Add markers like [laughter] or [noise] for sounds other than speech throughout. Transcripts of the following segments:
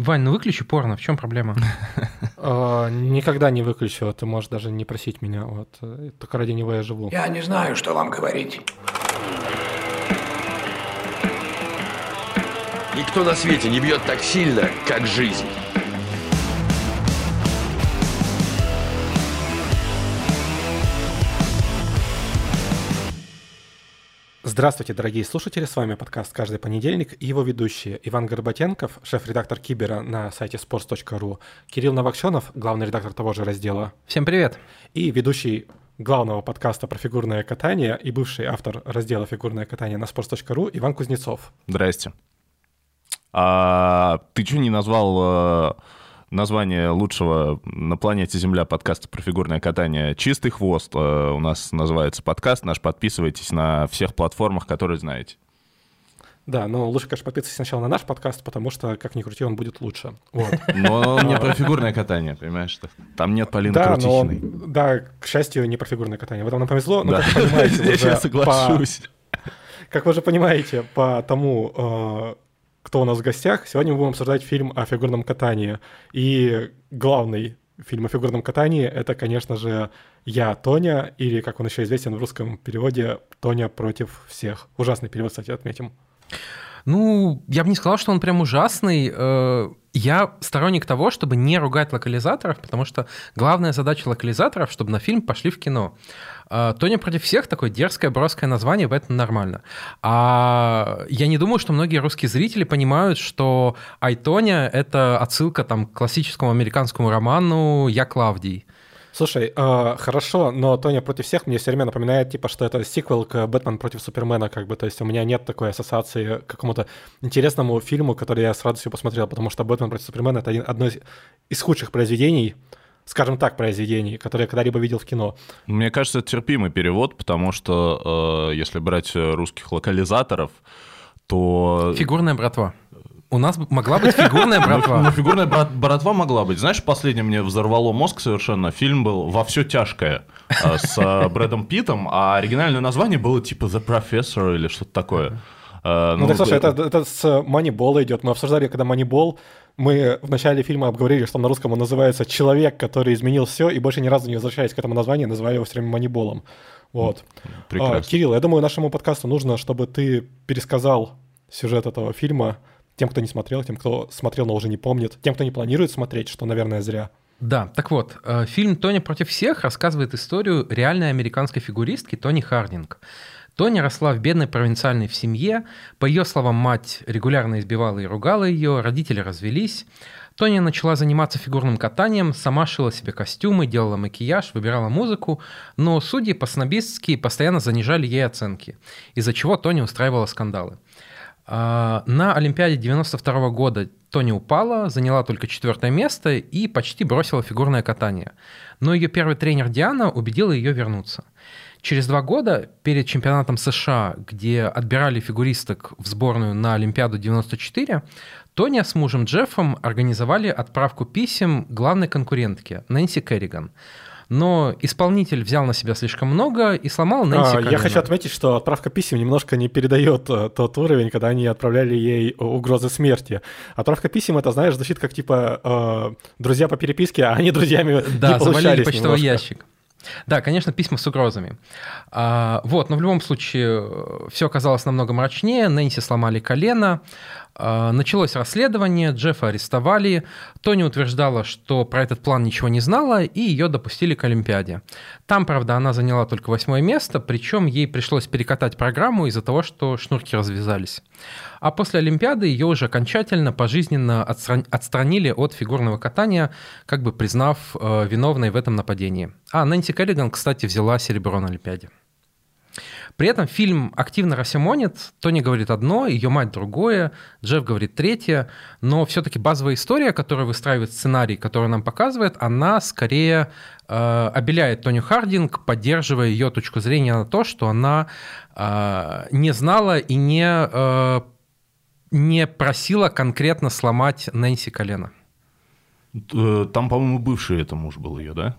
Вань, ну выключи порно, в чем проблема? [laughs] А, никогда не выключу, ты можешь даже не просить меня, вот, только ради него я живу. Я не знаю, что вам говорить. Никто на свете не бьет так сильно, как жизнь. Здравствуйте, дорогие слушатели, с вами подкаст «Каждый понедельник» и его ведущие Иван Горбатенков, шеф-редактор Кибера на сайте sports.ru, Кирилл Новокшенов, главный редактор того же раздела. Всем привет. И ведущий главного подкаста про фигурное катание и бывший автор раздела «Фигурное катание» на sports.ru Иван Кузнецов. Здрасте. А, ты что не назвал э, название лучшего на планете Земля подкаста про фигурное катание «Чистый хвост». Э, у нас называется подкаст наш. Подписывайтесь на всех платформах, которые знаете. Да, но лучше, конечно, подписывайтесь сначала на наш подкаст, потому что, как ни крути, он будет лучше. Вот. [laughs] Но не про фигурное катание, понимаешь? что Там нет Полины Да, но, Крутихиной. да, к счастью, не про фигурное катание. В этом нам повезло, но, как вы понимаете, Здесь [laughs] я по- соглашусь. Как вы уже понимаете, по тому, э, кто у нас в гостях, сегодня мы будем обсуждать фильм о фигурном катании. И главный фильм о фигурном катании — это, конечно же, «Я, Тоня», или, как он еще известен в русском переводе, «Тоня против всех». Ужасный перевод, кстати, отметим. Ну, я бы не сказал, что он прям ужасный. Э, Я сторонник того, чтобы не ругать локализаторов, потому что главная задача локализаторов, чтобы на фильм пошли в кино. Э, Тоня против всех такое дерзкое, броское название, поэтому нормально. А я не думаю, что многие русские зрители понимают, что Айтоня — это отсылка там, к классическому американскому роману «Я Клавдий». Слушай, э, хорошо, но «Тоня против всех» мне все время напоминает, типа, что это сиквел к «Бэтмен против Супермена», как бы, то есть у меня нет такой ассоциации к какому-то интересному фильму, который я с радостью посмотрел, потому что «Бэтмен против Супермена» — это один- одно из, из худших произведений, скажем так, произведений, которые я когда-либо видел в кино. Мне кажется, это терпимый перевод, потому что э, если брать э, русских локализаторов, то... Фигурная братва. У нас могла быть фигурная [laughs] Ну, братва. фигурная брат- братва могла быть. Знаешь, последнее мне взорвало мозг совершенно. Фильм был «Во все тяжкое» э, с э, Брэдом Питтом, а оригинальное название было типа «The Professor» или что-то такое. Э, Ну, так, слушай, это, это с Moneyball идет. Мы обсуждали, когда Moneyball, мы в начале фильма обговорили, что на русском он называется «Человек, который изменил все», и больше ни разу не возвращаясь к этому названию, называли его все время Moneyballом. Вот. Прекрасно. А, Кирилл, я думаю, нашему подкасту нужно, чтобы ты пересказал сюжет этого фильма тем, кто не смотрел, тем, кто смотрел, но уже не помнит, тем, кто не планирует смотреть, что, наверное, зря. Да, так вот, э, фильм «Тоня против всех» рассказывает историю реальной американской фигуристки Тони Хардинг. Тоня росла в бедной провинциальной в семье. По ее словам, мать регулярно избивала и ругала ее, родители развелись. Тоня начала заниматься фигурным катанием, сама шила себе костюмы, делала макияж, выбирала музыку, но судьи по-снобистски постоянно занижали ей оценки, из-за чего Тоня устраивала скандалы. А, На Олимпиаде 92 года Тони упала, заняла только четвертое место и почти бросила фигурное катание. Но ее первый тренер Диана убедила ее вернуться. Через два года перед чемпионатом США, где отбирали фигуристок в сборную на Олимпиаду 94, Тоня с мужем Джеффом организовали отправку писем главной конкурентке Нэнси Керриган. Но исполнитель взял на себя слишком много и сломал Нэнси А, я хочу отметить, что отправка писем немножко не передает э, тот уровень, когда они отправляли ей угрозы смерти. Отправка писем, это, знаешь, звучит как типа э, друзья по переписке, а они друзьями Да, не завалили получались почтовый немножко. ящик. Да, конечно, письма с угрозами. А, вот, но в любом случае все оказалось намного мрачнее. Нэнси сломали колено. А, началось расследование, Джеффа арестовали. Тони утверждала, что про этот план ничего не знала, и ее допустили к Олимпиаде. Там, правда, она заняла только восьмое место, причем ей пришлось перекатать программу из-за того, что шнурки развязались. А после Олимпиады ее уже окончательно, пожизненно отстран- отстранили от фигурного катания, как бы признав э, виновной в этом нападении. А Нэнси Керриган, кстати, взяла серебро на Олимпиаде. При этом фильм активно рассемонит. Тони говорит одно, ее мать другое, Джефф говорит третье. Но все-таки базовая история, которую выстраивает сценарий, который нам показывает, она скорее э, обеляет Тони Хардинг, поддерживая ее точку зрения на то, что она э, не знала и не, э, не просила конкретно сломать Нэнси колено. Э, Там, по-моему, бывший это муж был ее, да?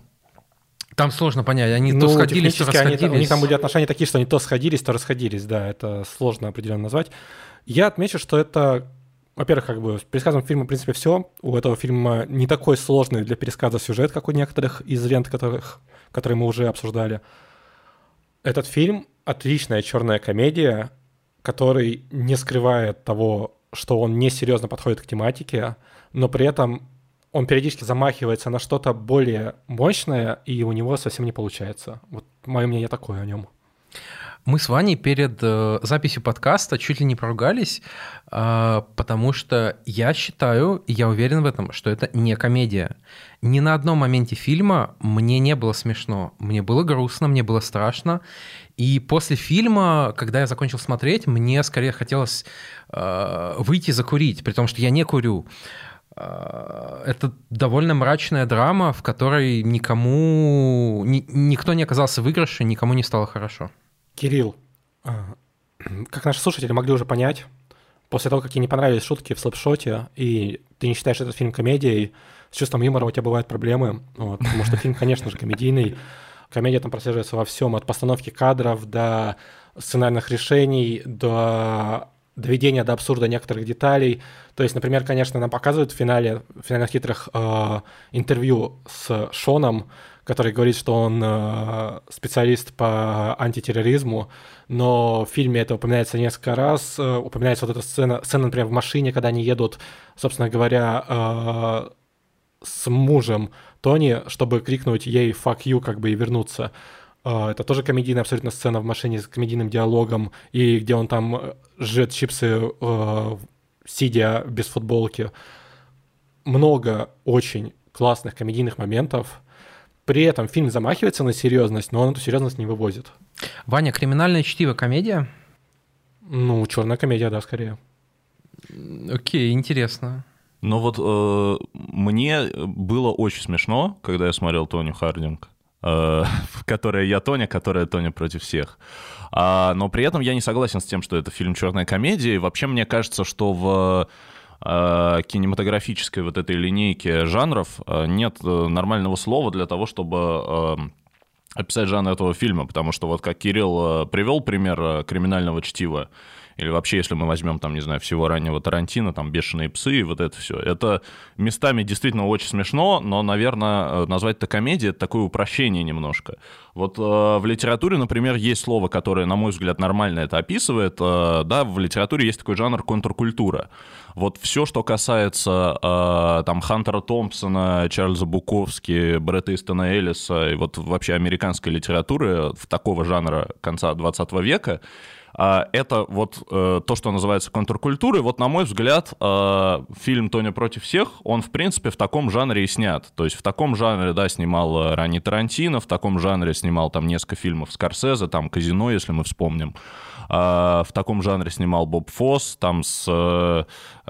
Там сложно понять, они то Ну, сходились, то технически они- расходились. у них там были отношения такие, что они то сходились, то расходились, да, это сложно определенно назвать. Я отмечу, что это во-первых, как бы с пересказом фильма, в принципе, все. У этого фильма не такой сложный для пересказа сюжет, как у некоторых из лент, которых, которые мы уже обсуждали. Этот фильм — отличная черная комедия, который не скрывает того, что он несерьезно подходит к тематике, но при этом он периодически замахивается на что-то более мощное, и у него совсем не получается. Вот мое мнение такое о нем. Мы с Ваней перед э, записью подкаста чуть ли не поругались, э, потому что я считаю, и я уверен в этом, что это не комедия. Ни на одном моменте фильма мне не было смешно. Мне было грустно, мне было страшно. И после фильма, когда я закончил смотреть, мне скорее хотелось э, выйти закурить, при том, что я не курю. Это довольно мрачная драма, в которой никому, ни, никто не оказался в выигрыше, никому не стало хорошо. Кирилл, а, как наши слушатели могли уже понять, после того, как тебе не понравились шутки в слэпшоте, и ты не считаешь этот фильм комедией, с чувством юмора у тебя бывают проблемы, вот, потому что фильм, конечно же, комедийный. Комедия там прослеживается во всем, от постановки кадров до сценарных решений, до доведения до абсурда некоторых деталей. То есть, например, конечно, нам показывают в финале, в финальных титрах э, интервью с Шоном, который говорит, что он э, специалист по антитерроризму, но в фильме это упоминается несколько раз. Э, упоминается вот эта сцена, сцена, например, в машине, когда они едут, собственно говоря, э, с мужем Тони, чтобы крикнуть ей «fuck you», как бы и вернуться. Э, это тоже комедийная абсолютно сцена в машине с комедийным диалогом, и где он там э, жрет чипсы, э, сидя без футболки. Много очень классных комедийных моментов, при этом фильм замахивается на серьезность, но он эту серьезность не вывозит. Ваня, криминальное чтиво комедия? Ну, черная комедия, да, скорее. Окей, интересно. Ну вот э, мне было очень смешно, когда я смотрел Тони Хардинг, [laughs] которая я Тоня, которая Тоня против всех. А, но при этом я не согласен с тем, что это фильм черная комедия. И вообще мне кажется, что в Э, кинематографической вот этой линейки жанров э, нет э, нормального слова для того, чтобы описать жанр этого фильма, потому что вот как Кирилл привел пример криминального чтива, или вообще, если мы возьмем, там, не знаю, всего раннего Тарантино, там, «Бешеные псы» и вот это все. Это местами действительно очень смешно, но, наверное, назвать это комедией — это такое упрощение немножко. Вот э, в литературе, например, есть слово, которое, на мой взгляд, нормально это описывает. Э, да, в литературе есть такой жанр контркультура. Вот все, что касается э, там Хантера Томпсона, Чарльза Буковски, Бретта Истона Эллиса и вот вообще американской литературы в такого жанра конца 20 века, это вот э, то, что называется контркультурой. Вот, на мой взгляд, э, фильм «Тоня против всех», он, в принципе, в таком жанре и снят. То есть в таком жанре, да, снимал э, ранний Тарантино, в таком жанре снимал там несколько фильмов Скорсезе, там «Казино», если мы вспомним. А, в таком жанре снимал Боб Фосс, там с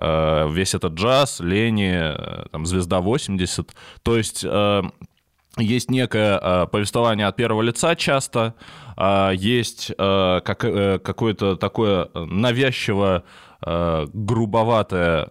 весь этот джаз, Лени, там «Звезда 80». То есть есть некое повествование от первого лица часто, а, есть э, как, э, какое-то такое навязчиво э, грубоватое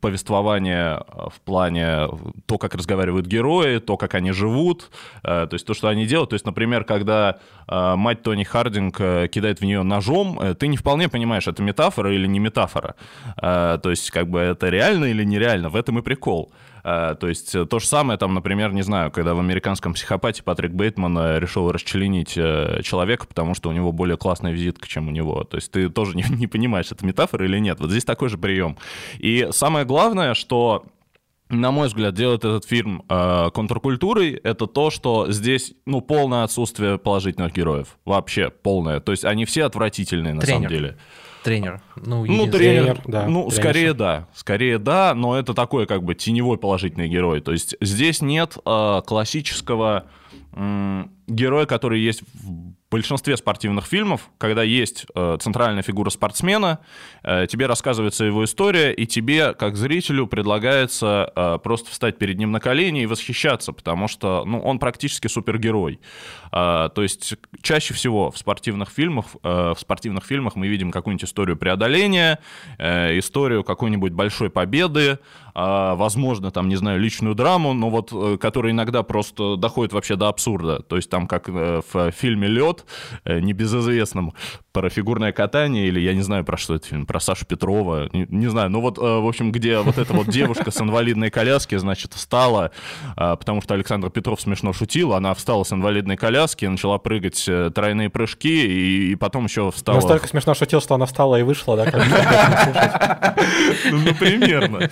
повествование в плане то, как разговаривают герои, то, как они живут, то есть то, что они делают. То есть, например, когда мать Тони Хардинг кидает в нее ножом, ты не вполне понимаешь, это метафора или не метафора. То есть, как бы это реально или нереально, в этом и прикол. Э, то есть э, то же самое, там, например, не знаю, когда в американском психопате Патрик Бейтман э, решил расчленить человека, потому что у него более классная визитка, чем у него. То есть ты тоже не, [laughs] не понимаешь, это метафора или нет. Вот здесь такой же прием. И самое главное, что на мой взгляд, делает этот фильм э, контркультурой, это то, что здесь, ну, полное отсутствие положительных героев. Вообще полное. То есть они все отвратительные, на Тренер. самом деле тренер. Ну, ну тренер, да. Ну, тренер. скорее да. Скорее да, но это такой как бы теневой положительный герой. То есть здесь нет э, классического э, героя, который есть в большинстве спортивных фильмов, когда есть э, центральная фигура спортсмена, э, тебе рассказывается его история, и тебе, как зрителю, предлагается э, просто встать перед ним на колени и восхищаться, потому что ну, он практически супергерой. Э, то есть чаще всего в спортивных фильмах, э, в спортивных фильмах мы видим какую-нибудь историю преодоления, э, историю какой-нибудь большой победы, возможно, там, не знаю, личную драму, но вот, э, которая иногда просто доходит вообще до абсурда. То есть там, как э, в фильме «Лед», э, небезызвестном, про фигурное катание, или я не знаю, про что это фильм, про Сашу Петрова, не, не знаю, ну вот, в общем, где вот эта вот девушка с инвалидной коляски, значит, встала, потому что Александр Петров смешно шутил, она встала с инвалидной коляски, начала прыгать тройные прыжки, и, и потом еще встала... Настолько смешно шутил, что она встала и вышла, да? [laughs] Ну, примерно.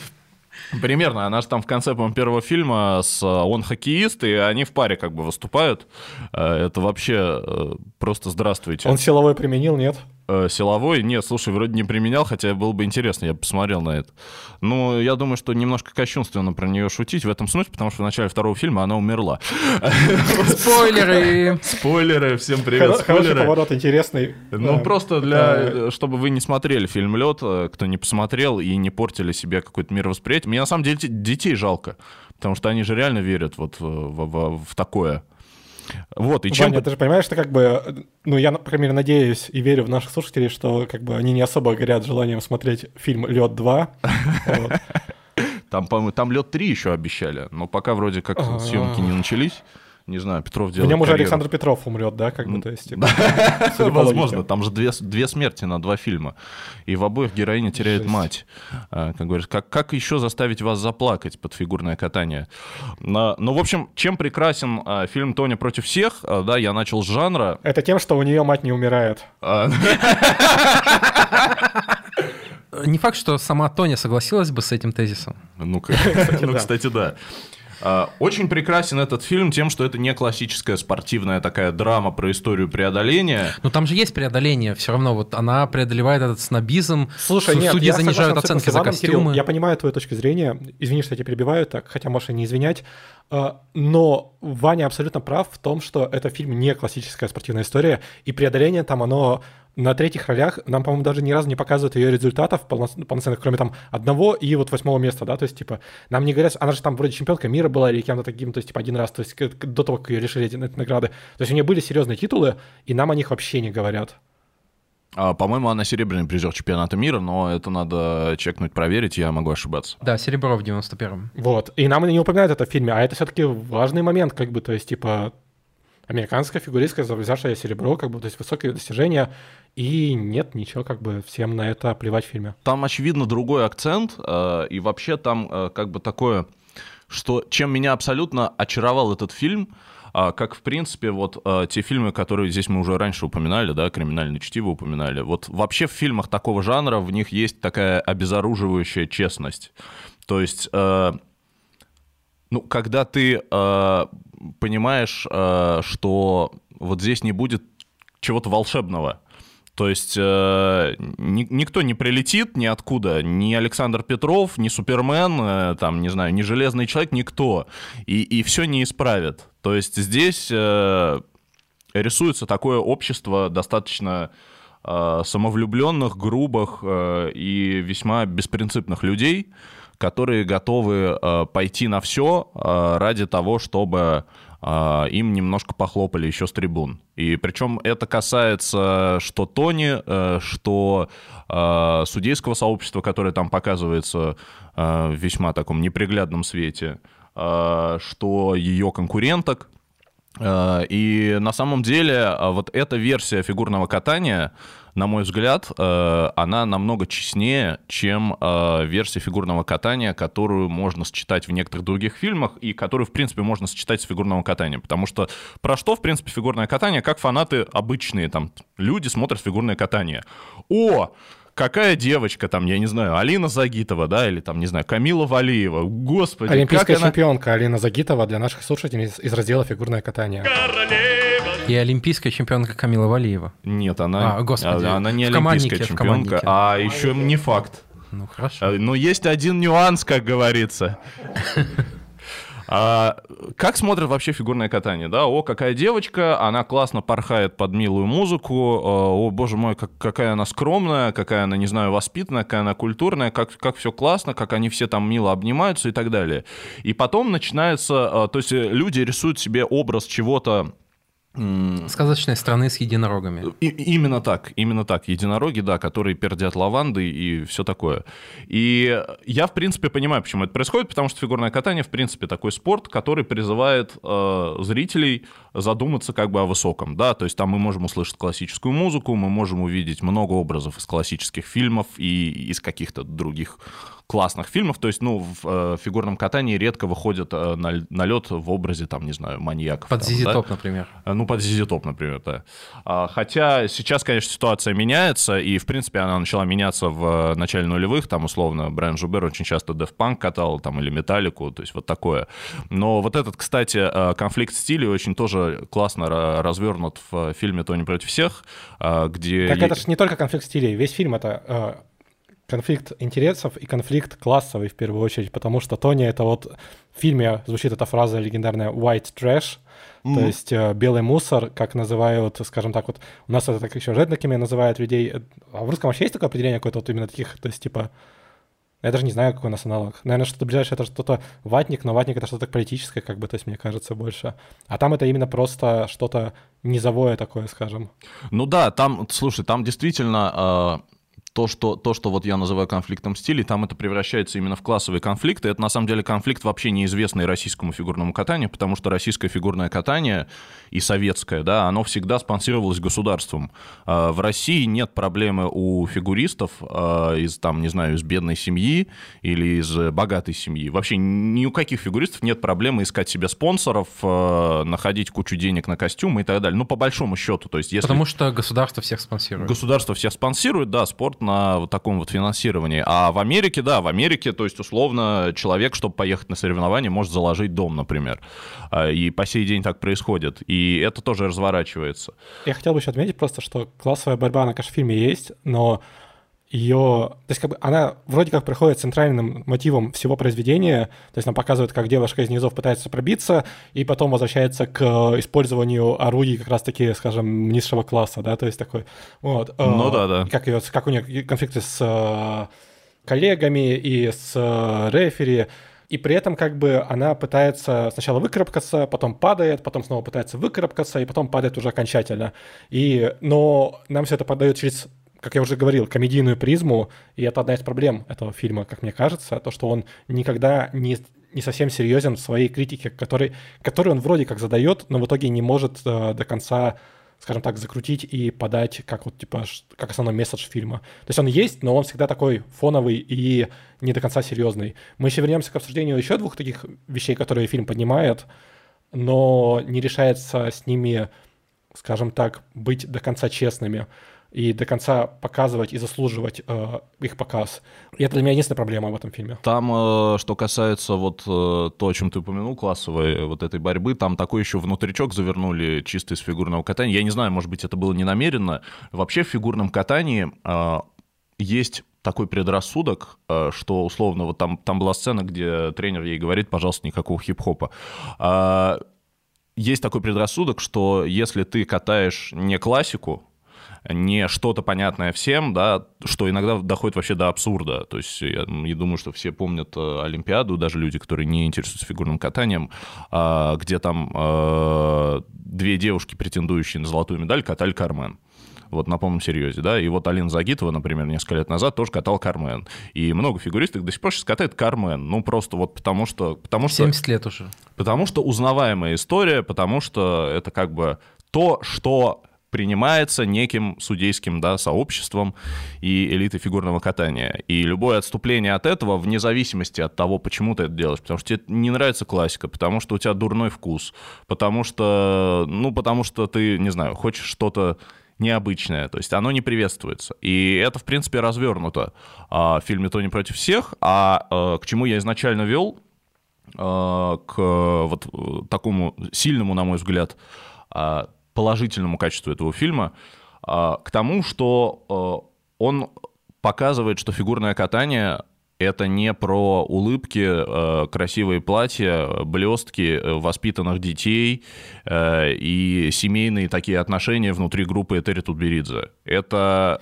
Примерно. Она же там в конце, по-моему, первого фильма с э, он хоккеист, и они в паре как бы выступают. Э, это вообще э, просто здравствуйте. Он силовой применил, нет? Э, силовой? Нет, слушай, вроде не применял, хотя было бы интересно, я бы посмотрел на это. Ну, я думаю, что немножко кощунственно про нее шутить в этом смысле, потому что в начале второго фильма она умерла. [laughs] Спойлеры! Спойлеры, всем привет, спойлеры. поворот интересный. Ну, просто для, чтобы вы не смотрели фильм «Лед», э, кто не посмотрел и не портили себе какое-то мировосприятие. Мне на самом деле детей жалко, потому что они же реально верят вот в, в, в такое. Вот, и чем... Ваня, ты же понимаешь, что как бы, ну, я, например, надеюсь и верю в наших слушателей, что как бы они не особо горят желанием смотреть фильм «Лед 2». [laughs] Там, по-моему, там «Лед 3» еще обещали, но пока вроде как съемки не начались не знаю, Петров делает В нем уже Александр Петров умрет, да, как бы, то есть... Возможно, там же две, две смерти на два фильма, и в обоих героиня теряет мать. А, как говорится, как, как еще заставить вас заплакать под фигурное катание? Но, ну, в общем, чем прекрасен а, фильм «Тоня против всех», а, да, я начал с жанра... Это тем, что у нее мать не умирает. Не факт, что сама Тоня согласилась бы с этим тезисом. Ну, кстати, [laughs] да. А, очень прекрасен этот фильм тем, что это не классическая спортивная такая драма про историю преодоления. Но там же есть преодоление, все равно вот она преодолевает этот снобизм. Слушай, нет, судьи занижают оценки за костюмы. Кирилл, я понимаю твою точку зрения, извини, что я тебя перебиваю, так, хотя можешь и не извинять, а, но Ваня абсолютно прав в том, что это фильм не классическая спортивная история, и преодоление там, оно на третьих ролях нам, по-моему, даже ни разу не показывают ее результатов полноценных, кроме там одного и вот восьмого места, да, то есть, типа, нам не говорят, она же там вроде чемпионка мира была или кем-то таким, то есть, типа, один раз, то есть, до того, как ее решили эти, эти награды. То есть, у нее были серьезные титулы, и нам о них вообще не говорят. А, по-моему, она серебряный призер чемпионата мира, но это надо чекнуть, проверить, я могу ошибаться. Да, серебро в 91-м. Вот, и нам не упоминают это в фильме, а это все-таки важный момент, как бы, то есть, типа, американская фигуристка, взявшая серебро, как бы, то есть высокие достижения, и нет, ничего, как бы всем на это плевать в фильме. Там, очевидно, другой акцент, э, и вообще там э, как бы такое, что чем меня абсолютно очаровал этот фильм, э, как, в принципе, вот э, те фильмы, которые здесь мы уже раньше упоминали, да, «Криминальное чтиво» упоминали, вот вообще в фильмах такого жанра в них есть такая обезоруживающая честность. То есть... Э, ну, когда ты э, понимаешь, э, что вот здесь не будет чего-то волшебного, то есть э, ни, никто не прилетит ниоткуда, ни Александр Петров, ни Супермен, э, там, не знаю, ни Железный Человек, никто. И, и все не исправит. То есть здесь э, рисуется такое общество достаточно э, самовлюбленных, грубых э, и весьма беспринципных людей, которые готовы э, пойти на все э, ради того, чтобы э, им немножко похлопали еще с трибун. И причем это касается что Тони, э, что э, судейского сообщества, которое там показывается э, в весьма таком неприглядном свете, э, что ее конкуренток, э, и на самом деле вот эта версия фигурного катания, на мой взгляд, э, она намного честнее, чем э, версия фигурного катания, которую можно сочетать в некоторых других фильмах и которую, в принципе, можно сочетать с фигурным катанием. Потому что про что, в принципе, фигурное катание, как фанаты обычные там люди смотрят фигурное катание. О, какая девочка там, я не знаю, Алина Загитова, да, или там, не знаю, Камила Валиева, господи. Олимпийская как чемпионка она... Алина Загитова для наших слушателей из, из раздела «Фигурное катание». И олимпийская чемпионка Камила Валиева. Нет, она, а, господи, она не олимпийская чемпионка, а еще не факт. Ну, хорошо. А, но есть один нюанс, как говорится. А, как смотрят вообще фигурное катание, да? О, какая девочка, она классно порхает под милую музыку, о, боже мой, как, какая она скромная, какая она, не знаю, воспитанная, какая она культурная, как, как все классно, как они все там мило обнимаются и так далее. И потом начинается, то есть люди рисуют себе образ чего-то Сказочной страны с единорогами. И, именно так, именно так. Единороги, да, которые пердят лаванды и все такое. И я, в принципе, понимаю, почему это происходит, потому что фигурное катание, в принципе, такой спорт, который призывает э, зрителей задуматься как бы о высоком, да, то есть там мы можем услышать классическую музыку, мы можем увидеть много образов из классических фильмов и из каких-то других классных фильмов. То есть, ну, в э, фигурном катании редко выходят э, на, на лед в образе, там, не знаю, маньяков. Под Зизи Топ, например. Э, ну, под Зизи Топ, например, да. А, хотя сейчас, конечно, ситуация меняется, и, в принципе, она начала меняться в э, начале нулевых. Там, условно, Брайан Жубер очень часто Def Punk катал, там, или Металлику, то есть вот такое. Но вот этот, кстати, э, конфликт стилей очень тоже классно развернут в фильме «Тони против всех», где... Так это же не только конфликт стилей, весь фильм это конфликт интересов и конфликт классовый в первую очередь, потому что Тони это вот в фильме звучит эта фраза легендарная white trash, mm. то есть э, белый мусор, как называют, скажем так, вот у нас это так еще реднеками называют людей. А в русском вообще есть такое определение какое-то вот именно таких, то есть типа я даже не знаю, какой у нас аналог. Наверное, что-то ближайшее это что-то ватник, но ватник это что-то политическое, как бы, то есть мне кажется больше. А там это именно просто что-то низовое такое, скажем. Ну да, там, слушай, там действительно э, то, что, то, что вот я называю конфликтом стилей, там это превращается именно в классовый конфликт, и это на самом деле конфликт вообще неизвестный российскому фигурному катанию, потому что российское фигурное катание и советское, да, оно всегда спонсировалось государством. А, в России нет проблемы у фигуристов а, из, там, не знаю, из бедной семьи или из богатой семьи. Вообще ни у каких фигуристов нет проблемы искать себе спонсоров, а, находить кучу денег на костюмы и так далее. Ну, по большому счету. То есть, если... Потому что государство всех спонсирует. Государство всех спонсирует, да, спорт на вот таком вот финансировании. А в Америке, да, в Америке, то есть, условно, человек, чтобы поехать на соревнования, может заложить дом, например. А, и по сей день так происходит. И это тоже разворачивается. Я хотел бы еще отметить просто, что классовая борьба, на конечно, в фильме есть, но ее, то есть как бы она вроде как проходит центральным мотивом всего произведения, то есть она показывает, как девушка из низов пытается пробиться, и потом возвращается к использованию орудий как раз-таки, скажем, низшего класса, да, то есть такой, вот. Э, ну да, да. Как, ее, как у нее конфликты с э, коллегами и с э, рефери, и при этом как бы она пытается сначала выкарабкаться, потом падает, потом снова пытается выкарабкаться, и потом падает уже окончательно. И, но нам все это подает через как я уже говорил, комедийную призму, и это одна из проблем этого фильма, как мне кажется, то, что он никогда не, не совсем серьезен в своей критике, который, который он вроде как задает, но в итоге не может э, до конца скажем так, закрутить и подать как вот типа как основной месседж фильма. То есть он есть, но он всегда такой фоновый и не до конца серьезный. Мы еще вернемся к обсуждению еще двух таких вещей, которые фильм поднимает, но не решается с ними, скажем так, быть до конца честными и до конца показывать и заслуживать э, их показ. И это для меня единственная проблема в этом фильме. Там, э, что касается вот э, то, о чем ты упомянул, классовой вот этой борьбы, там такой еще внутричок завернули чисто из фигурного катания. Я не знаю, может быть, это было не намеренно. Вообще в фигурном катании э, есть такой предрассудок, э, что условно вот там, там была сцена, где тренер ей говорит, пожалуйста, никакого хип-хопа. А, есть такой предрассудок, что если ты катаешь не классику, не что-то понятное всем, да, что иногда доходит вообще до абсурда. То есть я, я думаю, что все помнят э, Олимпиаду, даже люди, которые не интересуются фигурным катанием, а, где там э, две девушки, претендующие на золотую медаль, катали Кармен вот на полном серьезе, да, и вот Алина Загитова, например, несколько лет назад тоже катал Кармен, и много фигуристов до сих пор сейчас катает Кармен, ну, просто вот потому что... Потому 70 что, лет уже. Потому что узнаваемая история, потому что это как бы то, что принимается неким судейским да, сообществом и элитой фигурного катания. И любое отступление от этого, вне зависимости от того, почему ты это делаешь, потому что тебе не нравится классика, потому что у тебя дурной вкус, потому что, ну, потому что ты, не знаю, хочешь что-то необычное, то есть оно не приветствуется. И это, в принципе, развернуто а, в фильме «Тони против всех», а, а к чему я изначально вел, а, к вот такому сильному, на мой взгляд, а, положительному качеству этого фильма, а, к тому, что а, он показывает, что фигурное катание это не про улыбки, а, красивые платья, блестки воспитанных детей и семейные такие отношения внутри группы Этери Тутберидзе. Это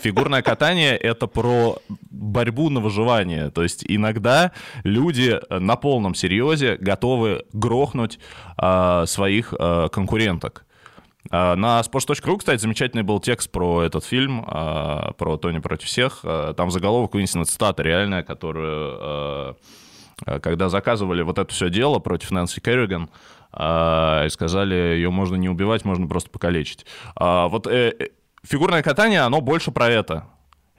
фигурное катание, это про борьбу на выживание. То есть иногда люди на полном серьезе готовы грохнуть своих конкуренток. А, На sports.ru, кстати, замечательный был текст про этот фильм, а, про Тони против всех. А, Там заголовок вынесена цитата реальная, которую, когда заказывали вот это все дело против Нэнси Керриган, и сказали, ее можно не убивать, можно просто покалечить. Вот э, э, фигурное катание, оно больше про это,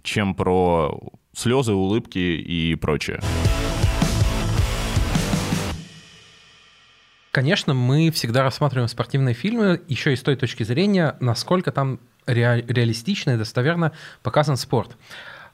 чем про слезы, улыбки и прочее. Конечно, мы всегда рассматриваем спортивные фильмы еще и с той точки зрения, насколько там ре- реалистично и достоверно показан спорт.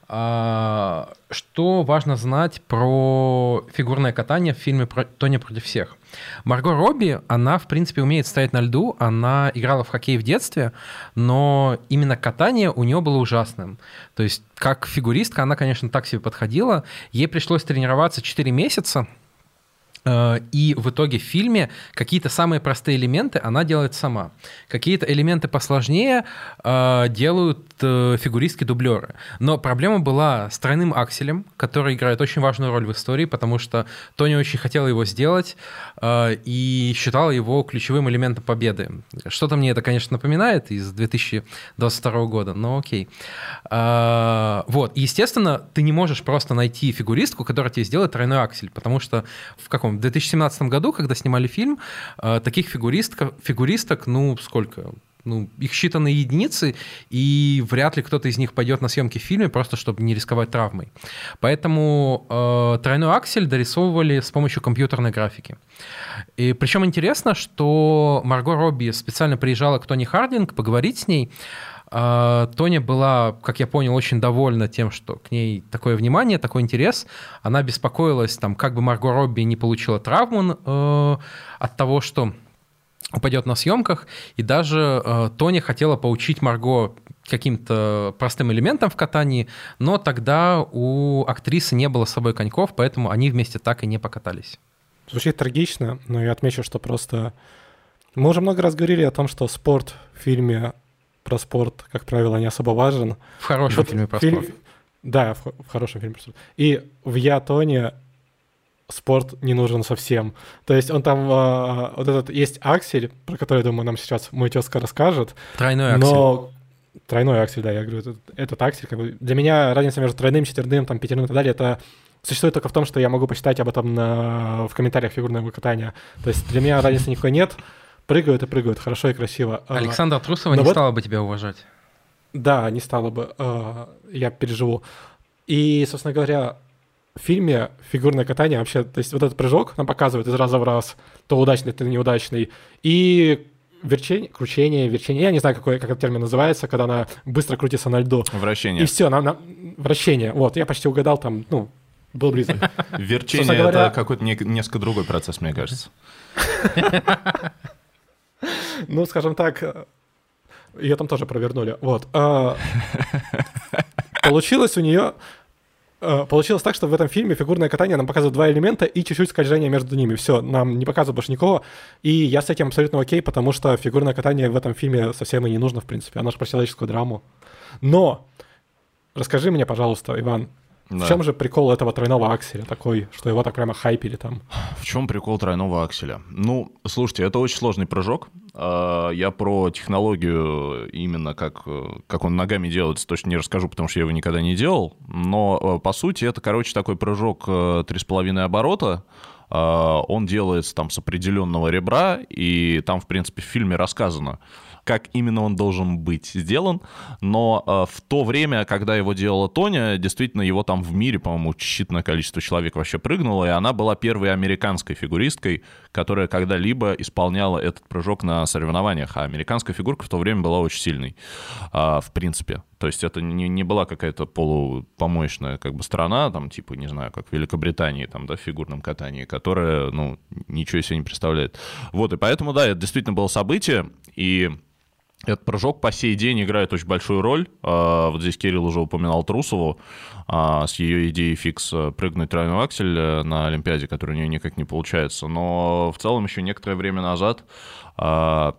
А, Что важно знать про фигурное катание в фильме про Тони против всех? Марго Робби, она, в принципе, умеет стоять на льду, она играла в хоккей в детстве, но именно катание у нее было ужасным. То есть, как фигуристка, она, конечно, так себе подходила. Ей пришлось тренироваться 4 месяца, И в итоге в фильме какие-то самые простые элементы она делает сама. Какие-то элементы посложнее э, делают э, фигуристки-дублеры. Но проблема была с тройным акселем, который играет очень важную роль в истории, потому что Тони очень хотела его сделать э, и считала его ключевым элементом победы. Что-то мне это, конечно, напоминает из 2022 года, но окей. Э, Вот, И, естественно, ты не можешь просто найти фигуристку, которая тебе сделает тройной аксель, потому что в каком? В 2017 году, когда снимали фильм, э, таких фигуристок, фигуристок, ну, сколько? Ну, их считанные единицы, и вряд ли кто-то из них пойдет на съемки в фильме, просто чтобы не рисковать травмой. Поэтому э, тройной аксель дорисовывали с помощью компьютерной графики. И причем интересно, что Марго Робби специально приезжала к Тони Хардинг поговорить с ней, Тоня была, как я понял, очень довольна тем, что к ней такое внимание, такой интерес. Она беспокоилась, там, как бы Марго Робби не получила травму э, от того, что упадет на съемках. И даже э, Тоня хотела поучить Марго каким-то простым элементам в катании, но тогда у актрисы не было с собой коньков, поэтому они вместе так и не покатались. Звучит трагично, но я отмечу, что просто... Мы уже много раз говорили о том, что спорт в фильме про спорт, как правило, не особо важен. В хорошем Вот фильме про фильм- спорт. Да, в, в хорошем фильме про спорт. И в «Я, Тони» спорт не нужен совсем. То есть он там... а, вот этот есть аксель, про который, думаю, нам сейчас мой тезка расскажет. Тройной аксель. Но тройной аксель, да, я говорю, этот, этот аксель, как бы, для меня разница между тройным, четверным, там, пятерным и так далее, это существует только в том, что я могу почитать об этом на, в комментариях фигурного катания. То есть для меня разницы никакой нет. Прыгают и прыгают, хорошо и красиво. А, Александра Трусова но не вот- стала бы тебя уважать. Да, не стало бы, а, я переживу. И, собственно говоря, в фильме фигурное катание вообще, то есть вот этот прыжок нам показывает из раза в раз, то удачный, то неудачный. И верчение, кручение, верчение, я не знаю, какой, как этот термин называется, когда она быстро крутится на льду. Вращение. И все, на, на- вращение. Вот, я почти угадал там, ну, был близко. Верчение это какой-то не- несколько другой процесс, мне кажется. [laughs] Ну, скажем так, ее там тоже провернули. Вот. а, Получилось у нее... э, Получилось так, что в этом фильме фигурное катание нам показывает два элемента и чуть-чуть скольжения между ними. Все, нам не показывают больше никого. И я с этим абсолютно окей, потому что фигурное катание в этом фильме совсем и не нужно, в принципе. Оно же про человеческую драму. Но расскажи мне, пожалуйста, Иван, Да. в чем же прикол этого тройного акселя такой, что его так прямо хайпили там? В чем прикол тройного акселя? Ну, слушайте, это очень сложный прыжок. А, Я про технологию именно как, э, как он ногами делается, точно не расскажу, потому что я его никогда не делал. Но, э, по сути, это, короче, такой прыжок э, 3,5 оборота. А, Он делается там с определенного ребра, и там, в принципе, в фильме рассказано, как именно он должен быть сделан. Но э, в то время, когда его делала Тоня, действительно, его там в мире, по-моему, считанное количество человек вообще прыгнуло, и она была первой американской фигуристкой, которая когда-либо исполняла этот прыжок на соревнованиях. А американская фигурка в то время была очень сильной, а, в принципе. То есть это не, не была какая-то полупомоечная как бы страна, там, типа, не знаю, как в Великобритании, там, да, в фигурном катании, которая, ну, ничего себе не представляет. Вот, и поэтому, да, это действительно было событие, и этот прыжок по сей день играет очень большую роль. А, Вот здесь Кирилл уже упоминал Трусову а, с ее идеей фикс э, прыгнуть тройной аксель э, на Олимпиаде, который у нее никак не получается. Но в целом еще некоторое время назад а,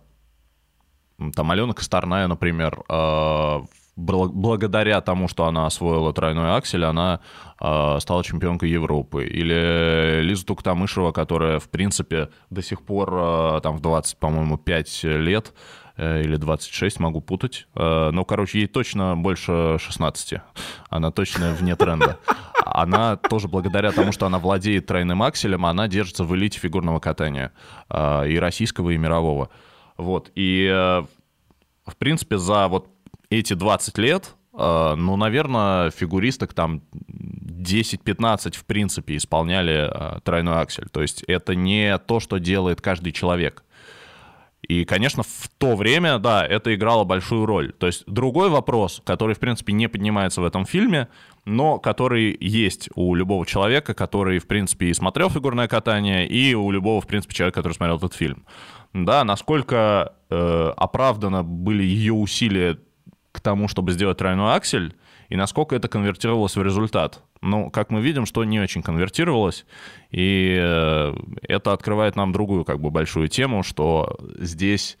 там Алена Косторная, например, бл- благодаря тому, что она освоила тройной аксель, она стала чемпионкой Европы. Или Лиза Туктамышева, которая, в принципе, до сих пор, там, в 20, по-моему, 5 лет или 26, могу путать. Э, но, короче, ей точно больше 16. Она точно вне тренда. Она тоже благодаря тому, что она владеет тройным акселем, она держится в элите фигурного катания. Э, и российского, и мирового. Вот. И, в принципе, за вот эти 20 лет ну, наверное, фигуристок там 10-15, в принципе, исполняли тройной аксель. То есть это не то, что делает каждый человек. И, конечно, в то время, да, это играло большую роль. То есть другой вопрос, который, в принципе, не поднимается в этом фильме, но который есть у любого человека, который, в принципе, и смотрел фигурное катание, и у любого, в принципе, человека, который смотрел этот фильм. Да, насколько э, оправдано были ее усилия к тому, чтобы сделать тройной аксель, и насколько это конвертировалось в результат. Ну, как мы видим, что не очень конвертировалось, и э, это открывает нам другую как бы большую тему, что здесь,